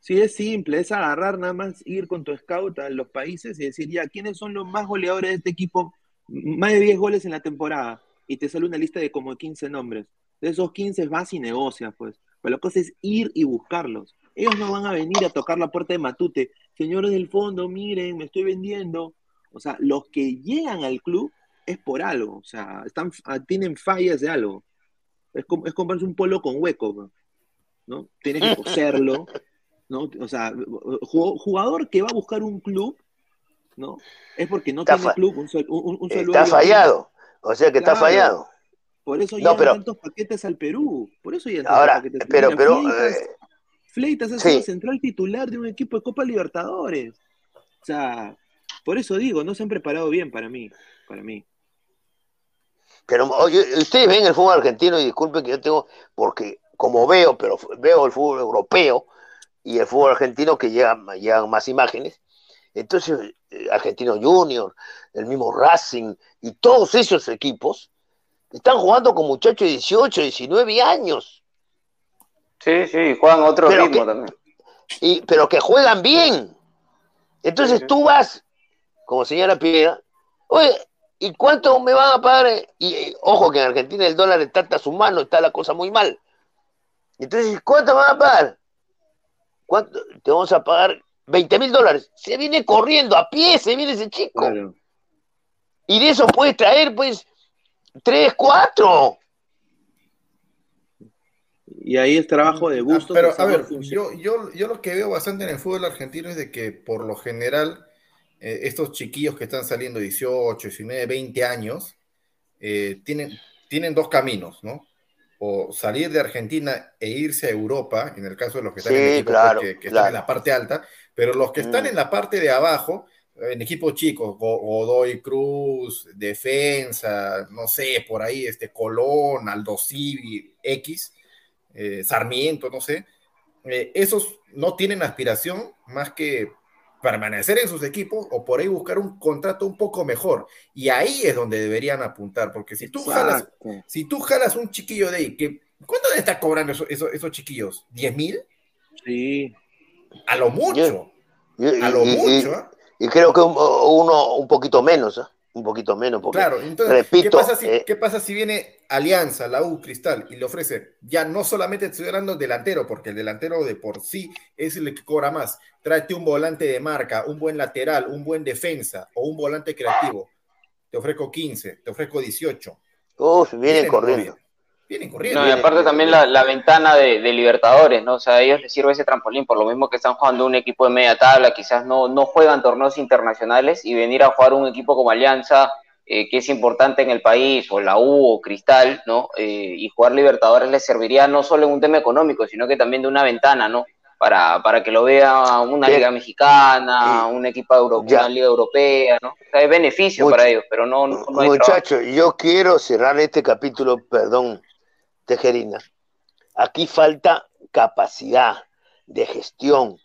sí, es simple, es agarrar nada más, ir con tu scout a los países y decir, ya, ¿quiénes son los más goleadores de este equipo? Más de 10 goles en la temporada. Y te sale una lista de como 15 nombres. De esos 15 vas y negocias, pues. Pero la cosa es ir y buscarlos. Ellos no van a venir a tocar la puerta de Matute. Señores del fondo, miren, me estoy vendiendo. O sea, los que llegan al club es por algo. O sea, están, ah, tienen fallas de algo. Es, como, es comprarse un polo con hueco, ¿no? Tienes que coserlo, ¿no? O sea, ju- jugador que va a buscar un club, ¿no? Es porque no Está tiene club, un, sol- un, un solo está fallado. O sea que está fallado. Por eso No, llegan pero- tantos paquetes al Perú. Por eso llegan Ahora, tantos paquetes. pero, pero, Fleitas, eh, Fleitas ha sí. sido central titular de un equipo de Copa Libertadores. O sea, por eso digo, no se han preparado bien para mí. para mí. Pero oye, ustedes ven el fútbol argentino y disculpen que yo tengo, porque como veo, pero veo el fútbol europeo y el fútbol argentino que llegan, llegan más imágenes. Entonces, eh, Argentino Junior, el mismo Racing y todos esos equipos están jugando con muchachos de 18, 19 años. Sí, sí, juegan otro ritmo también. Y, pero que juegan bien. Entonces tú vas, como señora Piedra, oye, ¿y cuánto me van a pagar? Y ojo que en Argentina el dólar está hasta su mano, está la cosa muy mal. Entonces, ¿cuánto me van a pagar? ¿Cuánto? Te vamos a pagar 20 mil dólares. Se viene corriendo a pie, se viene ese chico. Y de eso puedes traer, pues, 3, 4. Y ahí el trabajo de gusto. pero, a ver, yo, yo, yo, lo que veo bastante en el fútbol argentino es de que, por lo general, eh, estos chiquillos que están saliendo 18, 19, 20 años, eh, tienen, tienen dos caminos, ¿no? o salir de Argentina e irse a Europa, en el caso de los que están en equipo pues, que, están en la parte alta, pero los que están mm. en la parte de abajo, en equipos chicos, Godoy Cruz, Defensa, no sé, por ahí, este Colón, Aldo Civi, X, eh, Sarmiento, no sé, eh, esos no tienen aspiración más que permanecer en sus equipos o por ahí buscar un contrato un poco mejor. Y ahí es donde deberían apuntar, porque si tú jalas, si tú jalas un chiquillo de ahí, que, ¿cuánto le está cobrando esos, chiquillos? ¿10 mil? Sí. A lo mucho. a lo mucho. ¿eh? Y, creo que uno un poquito menos, ¿eh? Un poquito menos. Porque, claro, entonces, ¿qué, pasa si, eh, ¿qué pasa si viene Alianza, la U, Cristal, y le ofrece, ya no solamente estoy hablando delantero, porque el delantero de por sí es el que cobra más, tráete un volante de marca, un buen lateral, un buen defensa o un volante creativo, te ofrezco 15, te ofrezco 18. Uf, vienen, corriendo. Vienen corriendo. No, y aparte también la, ventana de, Libertadores, ¿no? O sea, a ellos les sirve ese trampolín, por lo mismo que están jugando un equipo de media tabla, quizás no, no juegan torneos internacionales y venir a jugar un equipo como Alianza eh, que es importante en el país, o la U o Cristal, ¿no? Eh, y jugar Libertadores les serviría no solo en un tema económico, sino que también de una ventana, ¿no? Para, para que lo vea una liga mexicana, un equipo de una liga europea, ¿no? O sea, es beneficio para ellos, pero no, no, Muchachos, yo quiero cerrar este capítulo, perdón, Tejerina. Aquí falta capacidad de gestión,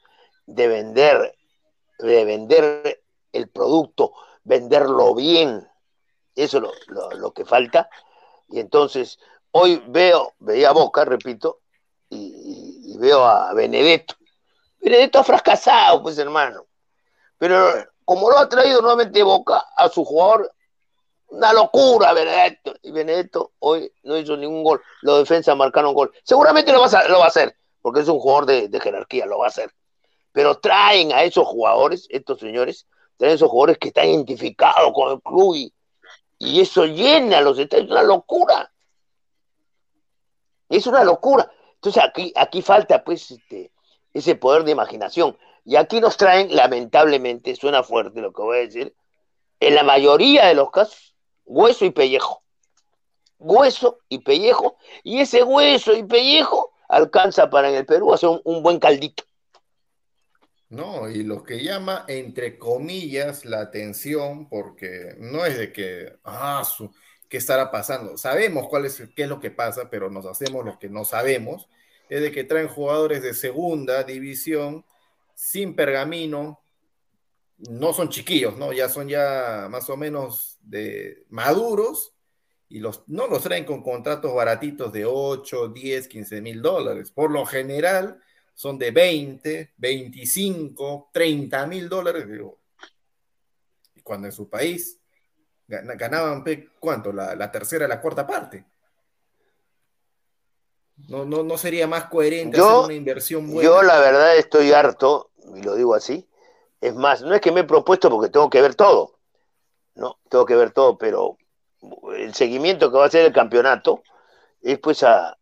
de vender, de vender el producto, venderlo bien, eso es lo, que falta. Y entonces, hoy veo, veía Boca, repito, y, veo a Benedetto. Benedetto ha fracasado, pues hermano. Pero como lo ha traído nuevamente Boca a su jugador, una locura Benedetto. Y Benedetto hoy no hizo ningún gol. Los defensas marcaron gol. Seguramente lo va a, hacer, porque es un jugador de, jerarquía, lo va a hacer. Pero traen a esos jugadores, estos señores, traen a esos jugadores que están identificados con el club y, y eso llena los estadios, es una locura. Es una locura. Entonces aquí, aquí falta pues este, ese poder de imaginación. Y aquí nos traen, lamentablemente, suena fuerte lo que voy a decir, en la mayoría de los casos, hueso y pellejo. Hueso y pellejo. Y ese hueso y pellejo alcanza para en el Perú hacer un buen caldito. No, y lo que llama, entre comillas, la atención, porque no es de que, ah, su, ¿qué estará pasando? Sabemos cuál es, qué es lo que pasa, pero nos hacemos lo que no sabemos, es de que traen jugadores de segunda división sin pergamino, no son chiquillos, ¿no? Ya son ya más o menos de maduros y los, no los traen con contratos baratitos de 8, 10, 15 mil dólares. Por lo general, son de 20, 25, 30 mil dólares. Y cuando en su país ganaban, ¿cuánto? La, tercera, la cuarta parte. No, no, no sería más coherente hacer una inversión buena. Yo la verdad estoy harto, y lo digo así. Es más, no es que me he propuesto porque tengo que ver todo. No, tengo que ver todo, pero el seguimiento que va a hacer el campeonato es pues a,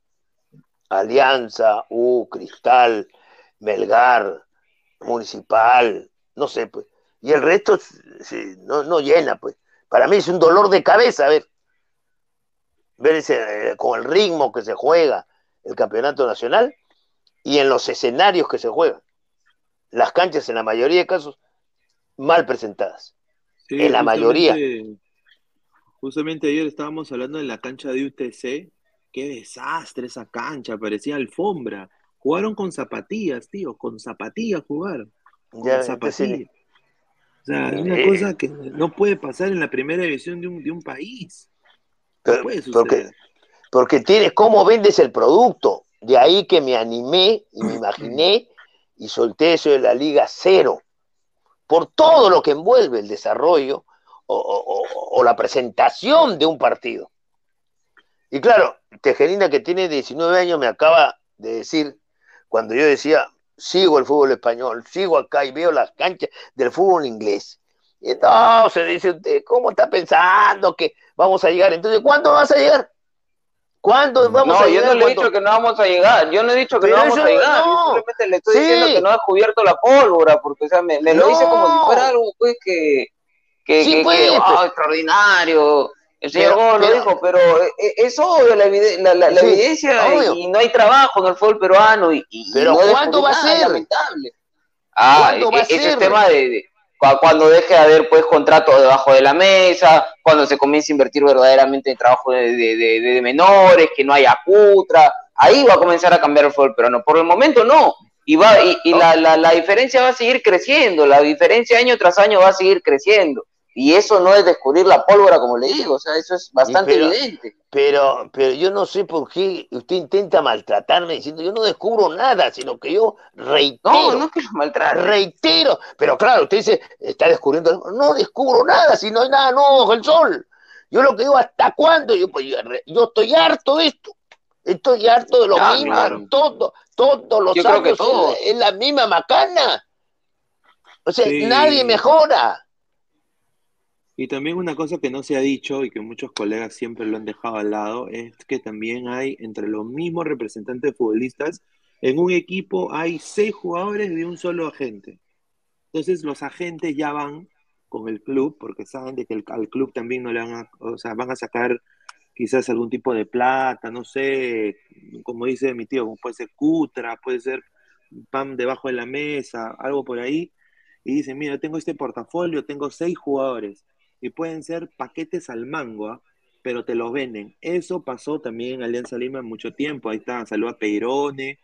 Alianza, U, Cristal, Melgar, Municipal, no sé, pues. Y el resto no, no, llena, pues. Para mí es un dolor de cabeza, a ver. Ver ese, eh, con el ritmo que se juega el campeonato nacional y en los escenarios que se juegan. Las canchas, en la mayoría de casos, mal presentadas. En la mayoría. Justamente ayer estábamos hablando de la cancha de UTC. Qué desastre esa cancha, parecía alfombra. Jugaron con zapatillas, tío, con zapatillas jugaron. Con zapatillas. O sea, es una eh. cosa que no puede pasar en la primera división de un, de un país. No puede porque, porque tienes cómo vendes el producto. De ahí que me animé y me imaginé y solté eso de la Liga Cero. Por todo lo que envuelve el desarrollo o, la presentación de un partido. Y claro, Tejerina, que tiene 19 años, me acaba de decir, cuando yo decía, sigo el fútbol español, sigo acá y veo las canchas del fútbol inglés. Y entonces dice ¿cómo está pensando que vamos a llegar? Entonces, ¿cuándo vas a llegar? ¿Cuándo vamos a llegar? No, yo no le he dicho que no vamos a llegar. Yo no he dicho que no vamos a llegar. simplemente le estoy diciendo que no ha cubierto la pólvora, porque o sea, me, lo dice como si fuera algo pues, que, que, sí, pues, pues. extraordinario. El señor Gómez lo dijo, pero eh, es obvio la, evidencia y no hay trabajo en el fútbol peruano. Y, pero ¿cuándo va a ser? Lamentable. Ah, e, ese es el tema de, cuando deje de haber pues contratos debajo de la mesa, cuando se comience a invertir verdaderamente en trabajo de, menores, que no haya cutra, ahí va a comenzar a cambiar el fútbol peruano. Por el momento no. Y, va, y, la, la, la diferencia va a seguir creciendo, la diferencia año tras año va a seguir creciendo. Y eso no es descubrir la pólvora, como le digo, o sea, eso es bastante evidente. Pero, pero yo no sé por qué usted intenta maltratarme diciendo, yo no descubro nada, sino que yo reitero. No, no es que lo Reitero. Pero claro, usted dice, está descubriendo, no descubro nada, si no hay nada nuevo bajo el sol. Yo lo que digo, ¿hasta cuándo? Yo, pues, yo, estoy harto de esto. Estoy harto de lo mismo, todo, todos los años es, la misma macana. O sea, nadie mejora. Y también una cosa que no se ha dicho y que muchos colegas siempre lo han dejado al lado es que también hay entre los mismos representantes futbolistas, en un equipo hay seis jugadores de un solo agente. Entonces los agentes ya van con el club porque saben de que al club también no le van a, o sea, van a sacar quizás algún tipo de plata, no sé, como dice mi tío, puede ser cutra, puede ser pan debajo de la mesa, algo por ahí. Y dicen, mira, tengo este portafolio, tengo seis jugadores y pueden ser paquetes al mango, ¿ah? pero te los venden. Eso pasó también en Alianza Lima mucho tiempo. Ahí está, saludos a Peirone,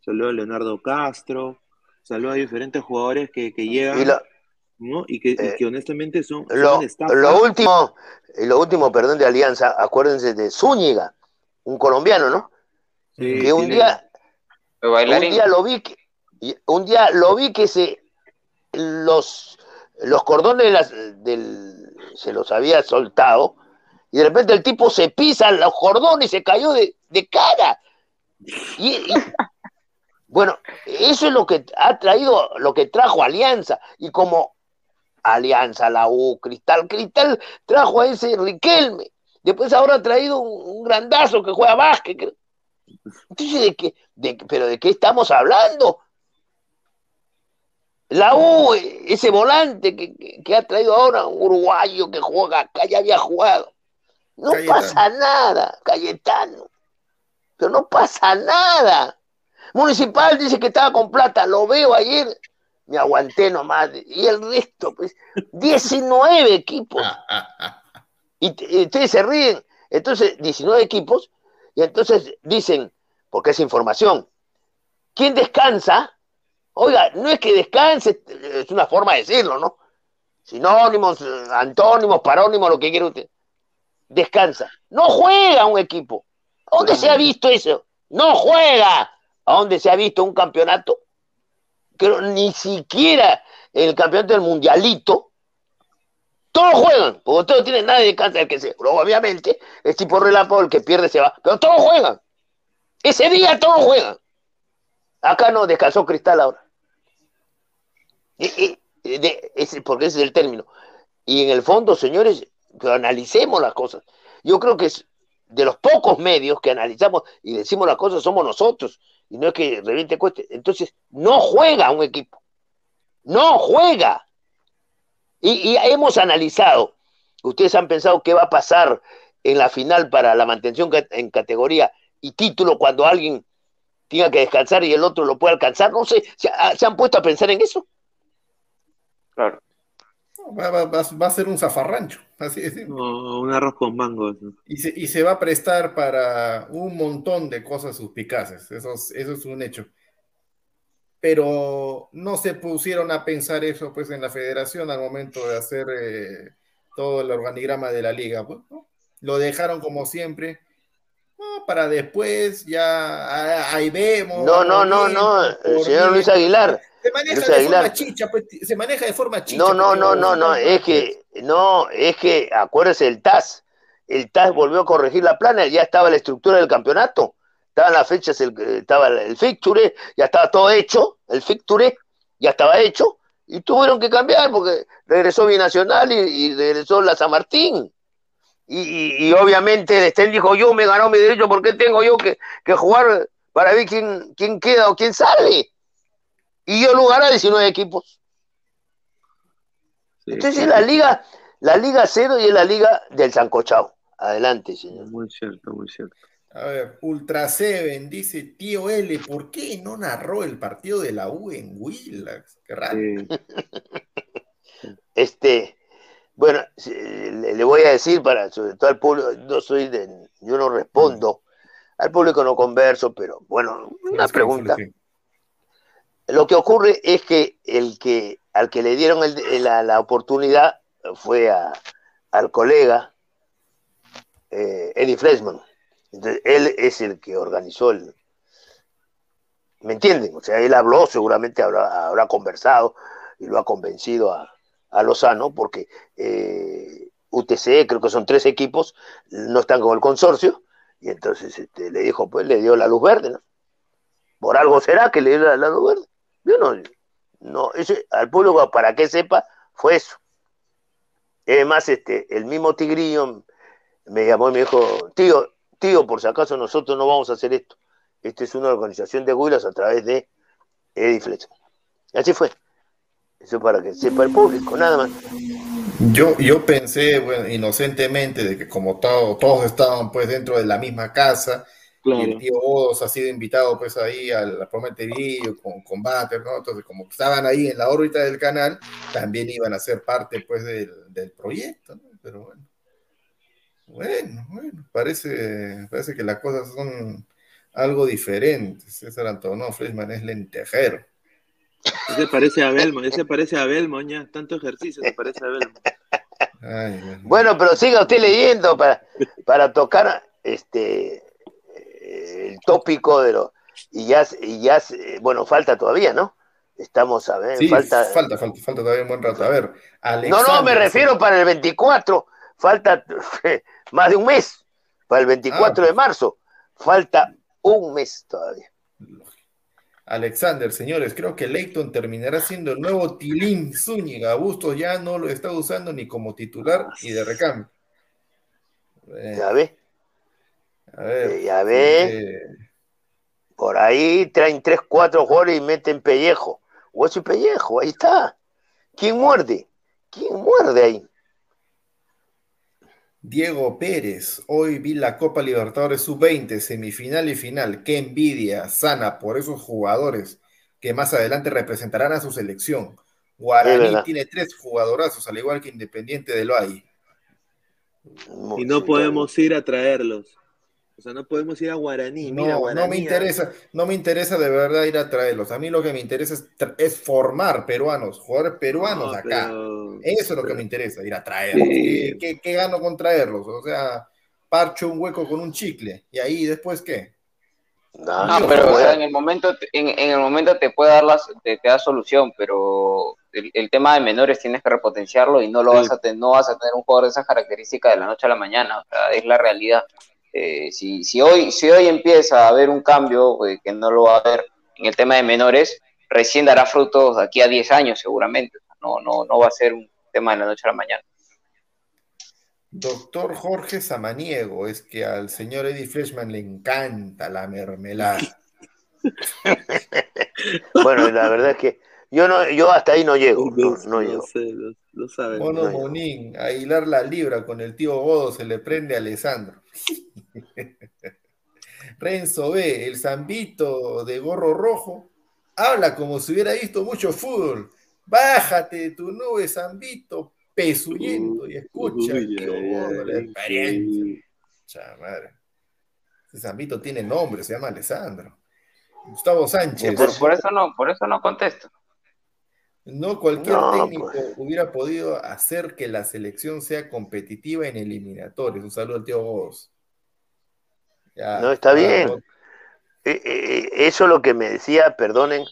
saludos a Leonardo Castro, saludos a diferentes jugadores que, llegan. Y, ¿no? y, que, eh, honestamente son, lo, lo último, lo último, perdón, de Alianza, acuérdense de Zúñiga, un colombiano, ¿no? que un día, un día lo vi que, un día lo vi que se los los cordones del, se los había soltado y de repente el tipo se pisa los cordones y se cayó de, cara. Y, bueno, eso es lo que ha traído, lo que trajo Alianza. Y como Alianza, la U, Cristal, Cristal trajo a ese Riquelme. Después ahora ha traído un, grandazo que juega básquet. Entonces, ¿de qué, de, ¿pero de qué estamos hablando? La U, ese volante que, ha traído ahora un uruguayo que juega acá, ya había jugado. No pasa nada, Cayetano. Pero no pasa nada. Municipal dice que estaba con plata, lo veo ayer, me aguanté nomás. Y el resto, pues, 19 equipos. y, ustedes se ríen. Entonces, 19 equipos, y entonces dicen, porque es información, ¿quién descansa? Oiga, no es que descanse, es una forma de decirlo, ¿no? Sinónimos, antónimos, parónimos, lo que quiera usted. Descansa. No juega un equipo. ¿Dónde se ha visto eso? No juega. ¿A dónde se ha visto un campeonato? Que ni siquiera el campeonato del mundialito. Todos juegan, porque todos tienen nada de descansa el que. Pero obviamente, es tipo relapo, el que pierde se va. Pero todos juegan. Ese día todos juegan. Acá no, descansó Cristal ahora. Y, porque ese es el término. Y en el fondo, señores, analicemos las cosas. Yo creo que es de los pocos medios que analizamos y decimos las cosas somos nosotros. Y no es que reviente cueste. Entonces, no juega un equipo. No juega. Y, hemos analizado. Ustedes han pensado qué va a pasar en la final para la mantención en categoría y título cuando alguien tenga que descansar y el otro lo puede alcanzar. No sé, ¿se han puesto a pensar en eso? Claro. Va, a ser un zafarrancho. Así de un arroz con mango. Y se, y se va a prestar para un montón de cosas suspicaces. Eso, es- eso es un hecho. Pero no se pusieron a pensar eso pues en la federación al momento de hacer eh, todo el organigrama de la liga. pues, ¿no? Lo dejaron como siempre. no, para después ya ah, ahí vemos. No, no, no, no, por señor Luis. Aguilar. Se maneja Luis de Aguilar. forma chicha, pues, se maneja de forma chicha. No, no, pues, no, no, no, es que, no, es que, acuérdese el TAS, el TAS volvió a corregir la plana, ya estaba la estructura del campeonato, estaban las fechas, el- estaba el fixture, ya estaba todo hecho, el fixture ya estaba hecho, y tuvieron que cambiar porque regresó Binacional y, y regresó la San Martín. Y, y- y obviamente el Estén dijo, yo me ganó mi derecho, ¿por qué tengo yo que, que jugar para ver quién, quién queda o quién sale? Y yo lugar a 19 equipos. Sí, Entonces sí, la liga, la liga cero y es la liga del Sancochao. Adelante, señor. Muy cierto, muy cierto. A ver, Ultra Seven dice, tío L, ¿por qué no narró el partido de la U en Willax? Qué raro. Sí. Este, bueno, le, le voy a decir para, sobre todo al público, no soy de, yo no respondo, al público no converso, pero bueno, una pregunta. Lo que ocurre es que el que al que le dieron la, oportunidad fue al colega eh, Eddie Freshman. Entonces, él es el que organizó el. ¿Me entienden? O sea, él habló, seguramente habrá, conversado y lo ha convencido a, a Lozano, porque eh, UTC, creo que son tres equipos, no están con el consorcio, y entonces este, le dijo, pues le dio la luz verde, ¿no? Por algo será que le dio la luz verde. Yo no, no, eso, al público, para que sepa, fue eso. Además, este, el mismo Tigrillo me llamó y me dijo, tío, tío, por si acaso nosotros no vamos a hacer esto. Esta es una organización de Huilas a través de Eddie Flex. Y así fue. Eso para que sepa el público, nada más. Yo, yo pensé, inocentemente, de que como todo- todos estaban pues dentro de la misma casa, y el tío Odos ha sido invitado pues ahí al Prometerillo con, con ¿no? Entonces, como estaban ahí en la órbita del canal, también iban a ser parte pues del, del proyecto, ¿no? Pero bueno. Bueno, bueno, parece, parece que las cosas son algo diferentes. César Antonio Freshman es lentejero. Ese parece a Belmo, ese parece a Belmo, ya. Tanto ejercicio se parece a Belmo. Ay, bueno. Bueno, pero siga usted leyendo para, para tocar este el tópico de lo y ya y ya bueno falta todavía, ¿no? Estamos a ver, Sí, falta, falta, falta, falta, todavía un buen rato. A ver, No, no, me Alexander, refiero para el 24, falta más de un mes, para el 24 Ah. de marzo, falta un mes todavía. Alexander, señores, creo que Leighton terminará siendo el nuevo Tilín Zúñiga. Bustos ya no lo está usando ni como titular ni de recambio. Eh, Ya ve, a ver, Eh, ya ve. eh, por ahí traen 3, 4 jugadores y meten pellejo, hueso y pellejo, ahí está. ¿Quién muerde? ¿Quién muerde ahí? Diego Pérez, hoy vi la Copa Libertadores Sub-20, semifinal y final. Qué envidia sana por esos jugadores que más adelante representarán a su selección. Guaraní tiene tres jugadorazos, al igual que Independiente del Valle. Y no podemos ir a traerlos. O sea, no podemos ir a Guaraní. No, Mira, no Guaraní, me ah, interesa, no me interesa de verdad ir a traerlos. A mí lo que me interesa es, formar peruanos, jugadores peruanos no, acá. pero- Eso es lo que pero- me interesa, ir a traerlos. Sí. ¿Qué, qué- qué gano con traerlos? O sea, parcho un hueco con un chicle. ¿Y ahí después qué? No, No, no pero o puede. sea, en el momento te- en, en el momento te puede dar las, te, te da solución, pero el, el tema de menores tienes que repotenciarlo y no lo Sí. vas a tener, no vas a tener un jugador de esas características de la noche a la mañana, o sea, es la realidad. Eh, si, si hoy, si hoy empieza a haber un cambio, eh, que no lo va a haber en el tema de menores, recién dará frutos de aquí a 10 años seguramente. No, no, no va a ser un tema de la noche a la mañana. Doctor Jorge Samaniego, es que al señor Eddie Freshman le encanta la mermelada. Bueno, la verdad es que yo no, yo hasta ahí no llego, no, no no llego. sé, lo, lo saben. Mono no, Monín, a hilar la libra con el tío Godo se le prende a Alessandro. Renzo B, el zambito de gorro rojo, habla como si hubiera visto mucho fútbol. Bájate de tu nube, zambito, pesuyendo y escucha. qué la experiencia. Madre. Ese Zambito tiene nombre, se llama Alessandro. Gustavo Sánchez. Por, eso no, por eso no contesto. No cualquier técnico pues. hubiera podido hacer que la selección sea competitiva en eliminatorios. Un saludo al tío vos. no, está bien. Eh, eh, eso es lo que me decía, perdonen,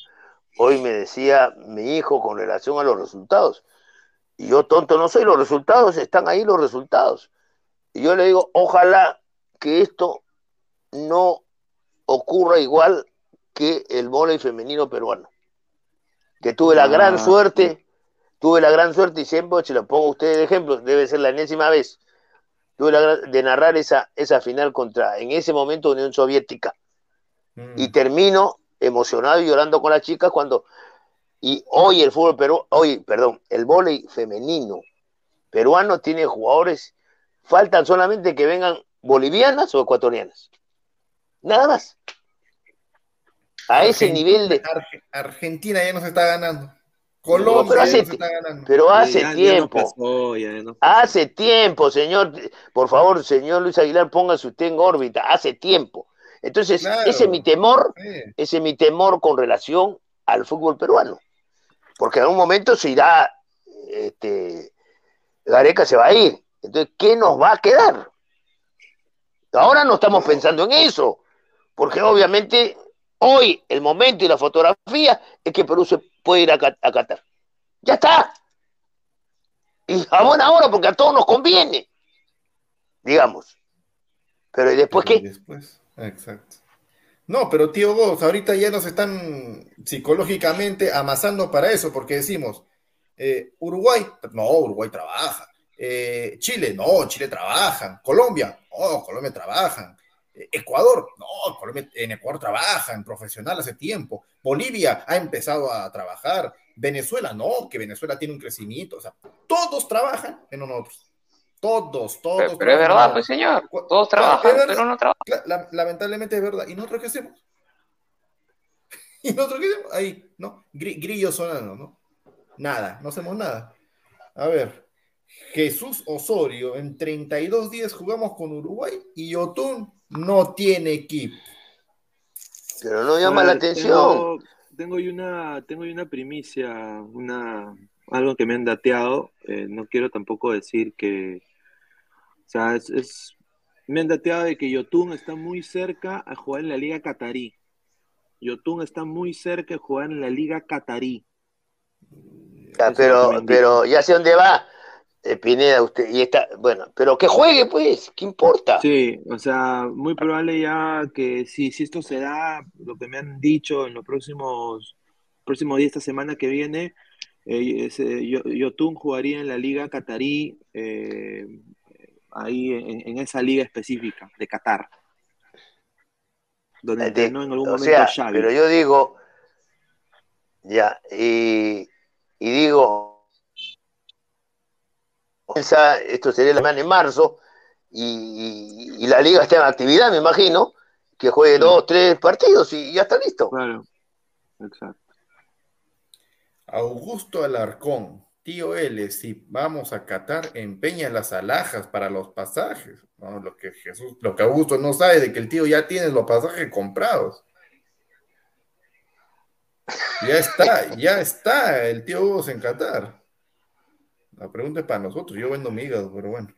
hoy me decía mi hijo con relación a los resultados. Y yo tonto no soy, los resultados están ahí, los resultados. Y yo le digo, ojalá que esto no ocurra igual que el vóley femenino peruano que tuve la gran ah, suerte, tuve la gran suerte y siempre se lo pongo a ustedes de ejemplo, debe ser la enésima vez, tuve la gran, de narrar esa, esa final contra, en ese momento, Unión Soviética. Mm. Y termino emocionado y llorando con las chicas cuando, y hoy el fútbol hoy, perdón, el vóley femenino peruano tiene jugadores, faltan solamente que vengan bolivianas o ecuatorianas. Nada más. A ese nivel de. Argentina ya no se está ganando. Colombia pero hace, ya está ganando. Pero hace tiempo. hace tiempo, señor. Por favor, señor Luis Aguilar, póngase usted en órbita. Hace tiempo. Entonces, ese es mi temor, ese es mi temor con relación al fútbol peruano. Porque en algún momento se irá, este, Gareca se va a ir. Entonces, ¿qué nos va a quedar? Ahora no estamos pensando en eso, porque obviamente Hoy el momento y la fotografía es que Perú se puede ir a, Qatar. Ya está. Y a buena hora porque a todos nos conviene. Digamos. Pero ¿y después qué? Después, exacto. No, pero tío vos, ahorita ya nos están psicológicamente amasando para eso, porque decimos, eh, Uruguay, no, Uruguay trabaja. Eh, Chile, no, Chile trabajan. Colombia, no, Colombia trabajan. Ecuador, no, en Ecuador trabaja en profesional hace tiempo. Bolivia ha empezado a trabajar. Venezuela, no, que Venezuela tiene un crecimiento. O sea, todos trabajan menos nosotros. Todos, todos. Pero, es verdad, pues señor. Todos trabajan, pero no trabajan. lamentablemente es verdad. ¿Y nosotros qué hacemos? ¿Y nosotros qué hacemos? Ahí, ¿no? Grillos sonando, ¿no? Nada, no hacemos nada. A ver, Jesús Osorio, en 32 días jugamos con Uruguay y Otún no tiene equipo. Pero no llama la atención. Tengo, una, tengo una primicia, una, algo que me han dateado. Eh, no quiero tampoco decir que. O sea, es, me han dateado de que Yotun está muy cerca a jugar en la Liga Catarí. Yotun está muy cerca a jugar en la Liga Catarí. pero, pero ya sé dónde va. Eh, Pineda, usted, y está, bueno, pero que juegue, pues, ¿qué importa? Sí, o sea, muy probable ya que si, si esto se da, lo que me han dicho en los próximos, próximos días, esta semana que viene, eh, Yotun jugaría en la Liga Qatarí, eh, ahí en, esa liga específica de Qatar. Donde en algún momento sea, Pero yo digo, ya, y, y digo, esto sería la semana en marzo, y, la liga está en actividad, me imagino, que juegue dos, tres partidos y ya está listo. Claro, exacto. Augusto Alarcón, tío L, si vamos a Qatar, empeña las alhajas para los pasajes. lo que Jesús, lo que Augusto no sabe de que el tío ya tiene los pasajes comprados. Ya está, ya está el tío Hugo en Qatar. La pregunta es para nosotros, yo vendo mi hígado, pero bueno.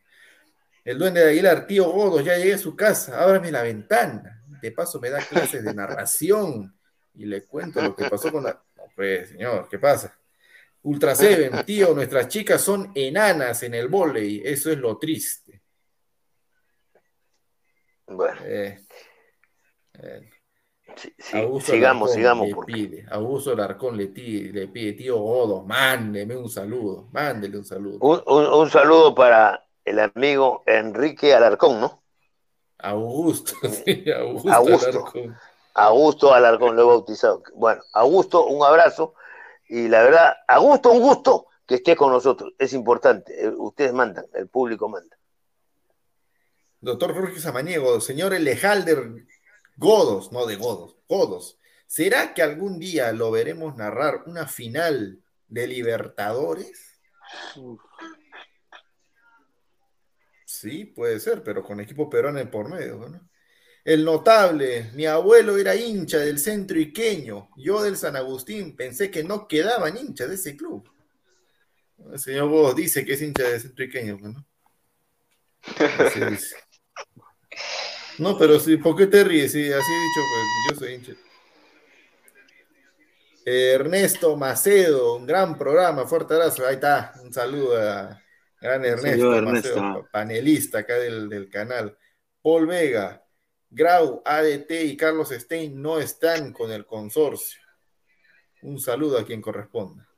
El duende de Aguilar, tío Godos, ya llegué a su casa, ábrame la ventana. De paso me da clases de narración y le cuento lo que pasó con la... No, pues, señor, ¿qué pasa? Ultra Seven, tío, nuestras chicas son enanas en el volei, eso es lo triste. Bueno. Eh, eh sigamos, sigamos. Le pide, Augusto Larcón le, le pide, tío Godo, mándeme un saludo, mándele un saludo. Un, saludo para el amigo Enrique Alarcón, ¿no? Augusto, sí, Augusto, Augusto Alarcón. Augusto Alarcón, lo he bautizado. Bueno, Augusto, un abrazo. Y la verdad, Augusto, un gusto que esté con nosotros. Es importante. Eh, ustedes mandan, el público manda. Doctor Jorge Samaniego, señor Elejalder Godos, no de Godos, Godos. ¿Será que algún día lo veremos narrar una final de Libertadores? Sí, puede ser, pero con equipo peruano por medio, ¿no? El notable, mi abuelo era hincha del centro iqueño, yo del San Agustín, pensé que no quedaban hinchas de ese club. El señor vos dice que es hincha del centro iqueño, ¿no? No, pero sí, ¿por qué te ríes? Sí, así he dicho, pues yo soy hincha. Ernesto Macedo, un gran programa, fuerte abrazo. Ahí está, un saludo a gran Ernesto, Macedo, panelista acá del, del canal. Paul Vega, Grau, ADT y Carlos Stein no están con el consorcio. Un saludo a quien corresponda.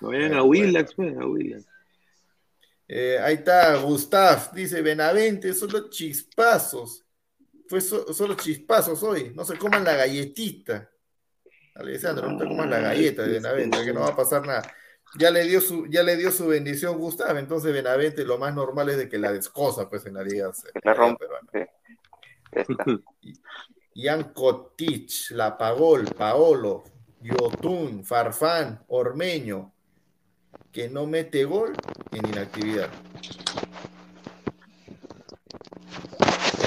vayan a Willax, pues, a Willax. Eh, ahí está, Gustav, dice Benavente, solo chispazos. Fue solo chispazos hoy. No se coman la galletita. Alessandro, no te coman la galleta de Benavente, que no va a pasar nada. Ya le dio su, ya le dio su bendición Gustav, entonces Benavente lo más normal es de que la descosa pues en la liga. La rompe. Ian Kotich, La Pagol, Paolo, Yotun, Farfán, Ormeño, que no mete gol en inactividad.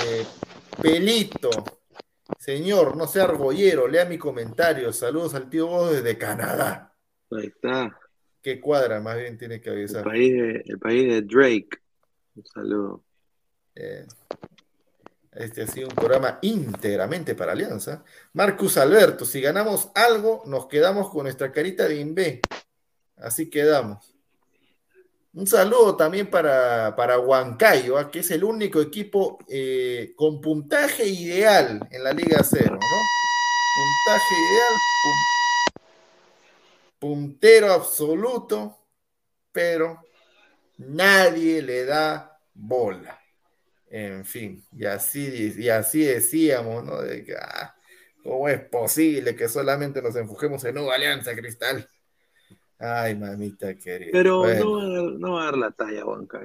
Eh, Pelito, señor, no sea argollero, lea mi comentario. Saludos al tío vos desde Canadá. Ahí está. ¿Qué cuadra? Más bien tiene que avisar. El país de, el país de Drake. Un saludo. Eh, este ha sido un programa íntegramente para Alianza. Marcus Alberto, si ganamos algo, nos quedamos con nuestra carita de Inve. Así quedamos. Un saludo también para, para Huancayo, ¿ah? que es el único equipo eh, con puntaje ideal en la Liga Cero, ¿no? Puntaje ideal, puntero absoluto, pero nadie le da bola. En fin, y así, y así decíamos, ¿no? De que, ah, ¿cómo es posible que solamente nos enfujemos en una alianza cristal? Ay, mamita querida. Pero no, va a dar la talla, Juanca,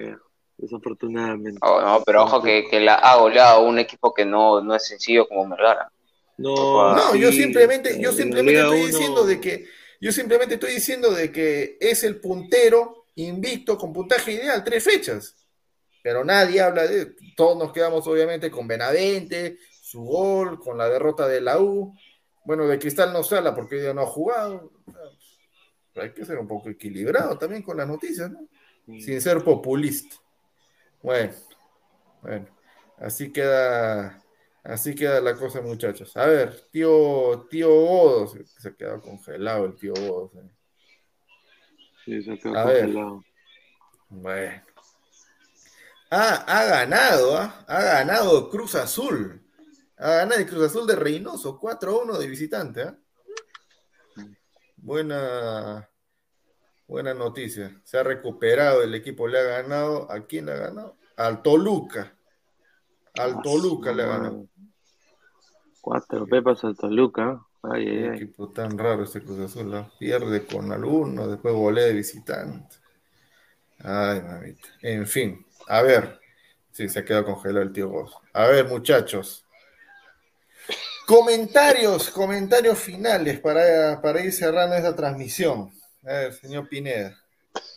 desafortunadamente. Oh, no, pero ojo que, que la ha goleado un equipo que no, no es sencillo como Mergara. No, no yo simplemente, yo simplemente estoy diciendo de que, yo simplemente estoy diciendo de que es el puntero invicto con puntaje ideal, tres fechas pero nadie habla de, todos nos quedamos obviamente con Benavente, su gol, con la derrota de la U, bueno, de Cristal no se habla porque ya no ha jugado, hay que ser un poco equilibrado también con las noticias, ¿no? Sin ser populista. Bueno, bueno, así queda, así queda la cosa, muchachos. A ver, tío, tío Godos, se ha quedado congelado el tío Godos. ¿eh? Sí, se ha quedado congelado. Bueno. Ah, ha ganado, ¿ah? ha ganado Cruz Azul. Ha ganado el Cruz Azul de Reynoso, 4-1 de visitante. ¿ah? Buena, buena noticia. Se ha recuperado el equipo, le ha ganado. ¿A quién le ha ganado? Al Toluca. Al Toluca le ha ganado. Cuatro pepas al Toluca. Ay, ay, ay. equipo tan raro este Cruz Azul. ¿ah? Pierde con alguno, después volea de visitante. Ay, mamita. En fin. A ver, sí, se ha quedado congelado el tío Vos. A ver, muchachos. Comentarios, comentarios finales para, para ir cerrando esta transmisión. A ver, señor Pineda.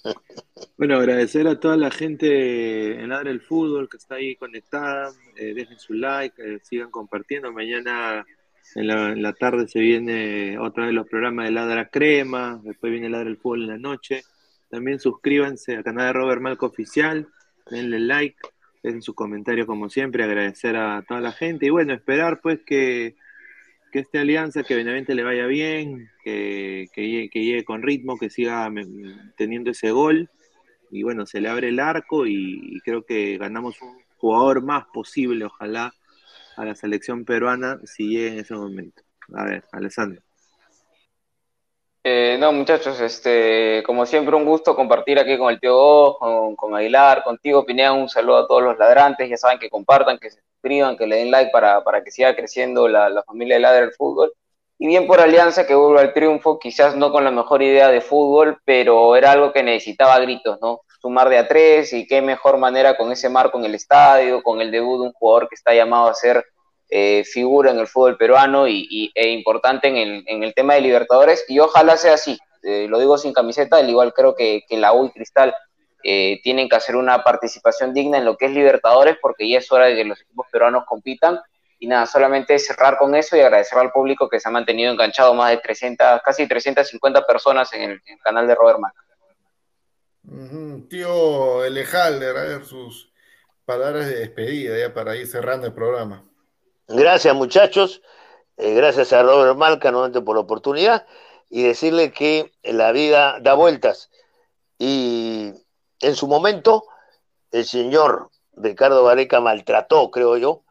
Bueno, agradecer a toda la gente en Ladra el Fútbol que está ahí conectada. Eh, dejen su like, eh, sigan compartiendo. Mañana en la, tarde se viene otra vez los programas de Ladra Crema. Después viene Ladra el Fútbol en la noche. También suscríbanse al canal de Robert Malco Oficial denle like, den su comentario como siempre, agradecer a toda la gente y bueno, esperar pues que, que esta alianza, que Benavente le vaya bien, que, que, llegue con ritmo, que siga teniendo ese gol y bueno, se le abre el arco y, creo que ganamos un jugador más posible, ojalá, a la selección peruana si llega en ese momento. A ver, Alessandro. Eh, no, muchachos, este, como siempre, un gusto compartir aquí con el tío Go, con, con, Aguilar, contigo, Pinea, un saludo a todos los ladrantes, ya saben que compartan, que se suscriban, que le den like para, para que siga creciendo la, la familia de Ladra del Fútbol. Y bien por Alianza que vuelva al triunfo, quizás no con la mejor idea de fútbol, pero era algo que necesitaba gritos, ¿no? Sumar de a tres y qué mejor manera con ese marco en el estadio, con el debut de un jugador que está llamado a ser eh, figura en el fútbol peruano y, e importante en el, en el, tema de Libertadores, y ojalá sea así, eh, lo digo sin camiseta, al igual creo que, que la U y Cristal eh, tienen que hacer una participación digna en lo que es Libertadores, porque ya es hora de que los equipos peruanos compitan. Y nada, solamente cerrar con eso y agradecer al público que se ha mantenido enganchado más de 300, casi 350 personas en el, canal de Robert Mac. Tío Elejalder, a ver sus palabras de despedida ya para ir cerrando el programa. Gracias muchachos, eh, gracias a Robert Malca nuevamente por la oportunidad y decirle que la vida da vueltas y en su momento el señor Ricardo Vareca maltrató, creo yo,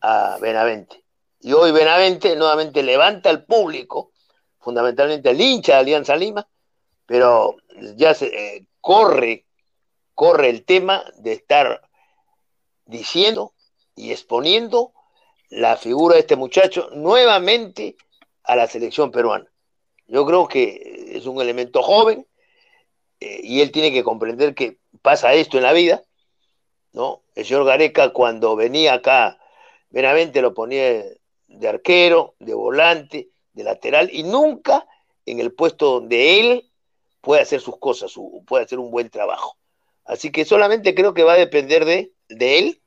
a Benavente. Y hoy Benavente nuevamente levanta al público, fundamentalmente el hincha de Alianza Lima, pero ya se eh, corre, corre el tema de estar diciendo y exponiendo la figura de este muchacho nuevamente a la selección peruana. Yo creo que es un elemento joven eh, y él tiene que comprender que pasa esto en la vida, ¿no? El señor Gareca cuando venía acá, meramente lo ponía de arquero, de volante, de lateral y nunca en el puesto donde él puede hacer sus cosas, puede hacer un buen trabajo. Así que solamente creo que va a depender de, de él,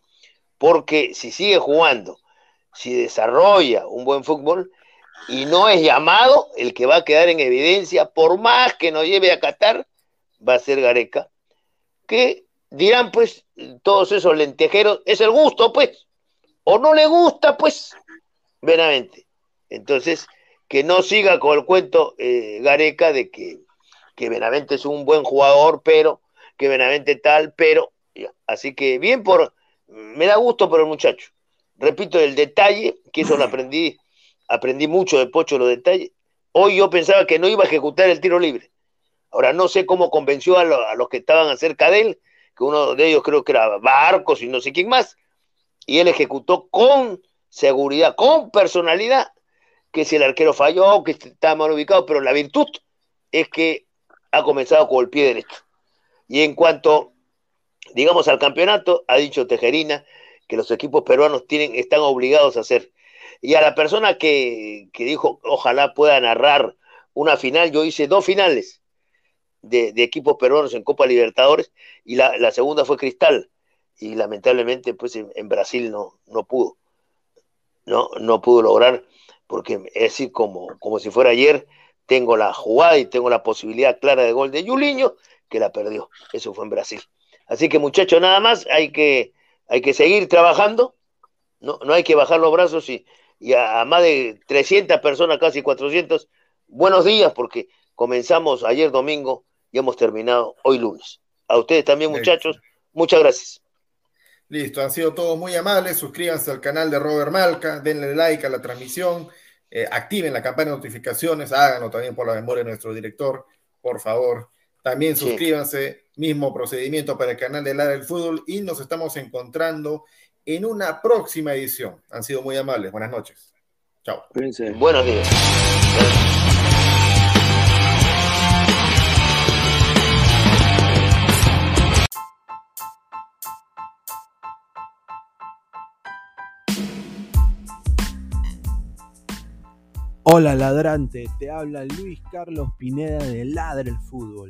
porque si sigue jugando, si desarrolla un buen fútbol, y no es llamado, el que va a quedar en evidencia, por más que nos lleve a Qatar, va a ser Gareca, que dirán pues todos esos lentejeros, es el gusto pues, o no le gusta pues, veramente. Entonces, que no siga con el cuento eh, Gareca de que, que Benavente es un buen jugador, pero que Benavente tal, pero, así que bien por, me da gusto por el muchacho. Repito, el detalle, que eso lo aprendí aprendí mucho de Pocho los detalles. Hoy yo pensaba que no iba a ejecutar el tiro libre. Ahora no sé cómo convenció a, los que estaban cerca de él, que uno de ellos creo que era Barcos y no sé quién más, y él ejecutó con seguridad, con personalidad, que si el arquero falló, que estaba mal ubicado, pero la virtud es que ha comenzado con el pie derecho. Y en cuanto, digamos, al campeonato, ha dicho Tejerina que los equipos peruanos tienen, están obligados a hacer y a la persona que, dijo, ojalá pueda narrar una final, yo hice dos finales de, equipos peruanos en Copa Libertadores y la, segunda fue Cristal. Y lamentablemente, pues en, Brasil no, no pudo. No, no pudo lograr, porque es decir, como, como si fuera ayer, tengo la jugada y tengo la posibilidad clara de gol de Juliño, que la perdió. Eso fue en Brasil. Así que muchachos, nada más, hay que, hay que seguir trabajando, no, no hay que bajar los brazos y, y a, más de 300 personas, casi 400, buenos días porque comenzamos ayer domingo y hemos terminado hoy lunes. A ustedes también, muchachos, muchas gracias. Listo, han sido todos muy amables. Suscríbanse al canal de Robert Malca, denle like a la transmisión, eh, activen la campana de notificaciones, háganlo también por la memoria de nuestro director, por favor. También suscríbanse, mismo procedimiento para el canal de Lara del Fútbol y nos estamos encontrando en una próxima edición. Han sido muy amables. Buenas noches. Chao. Buenos días. Hola ladrante, te habla Luis Carlos Pineda de Ladre el Fútbol.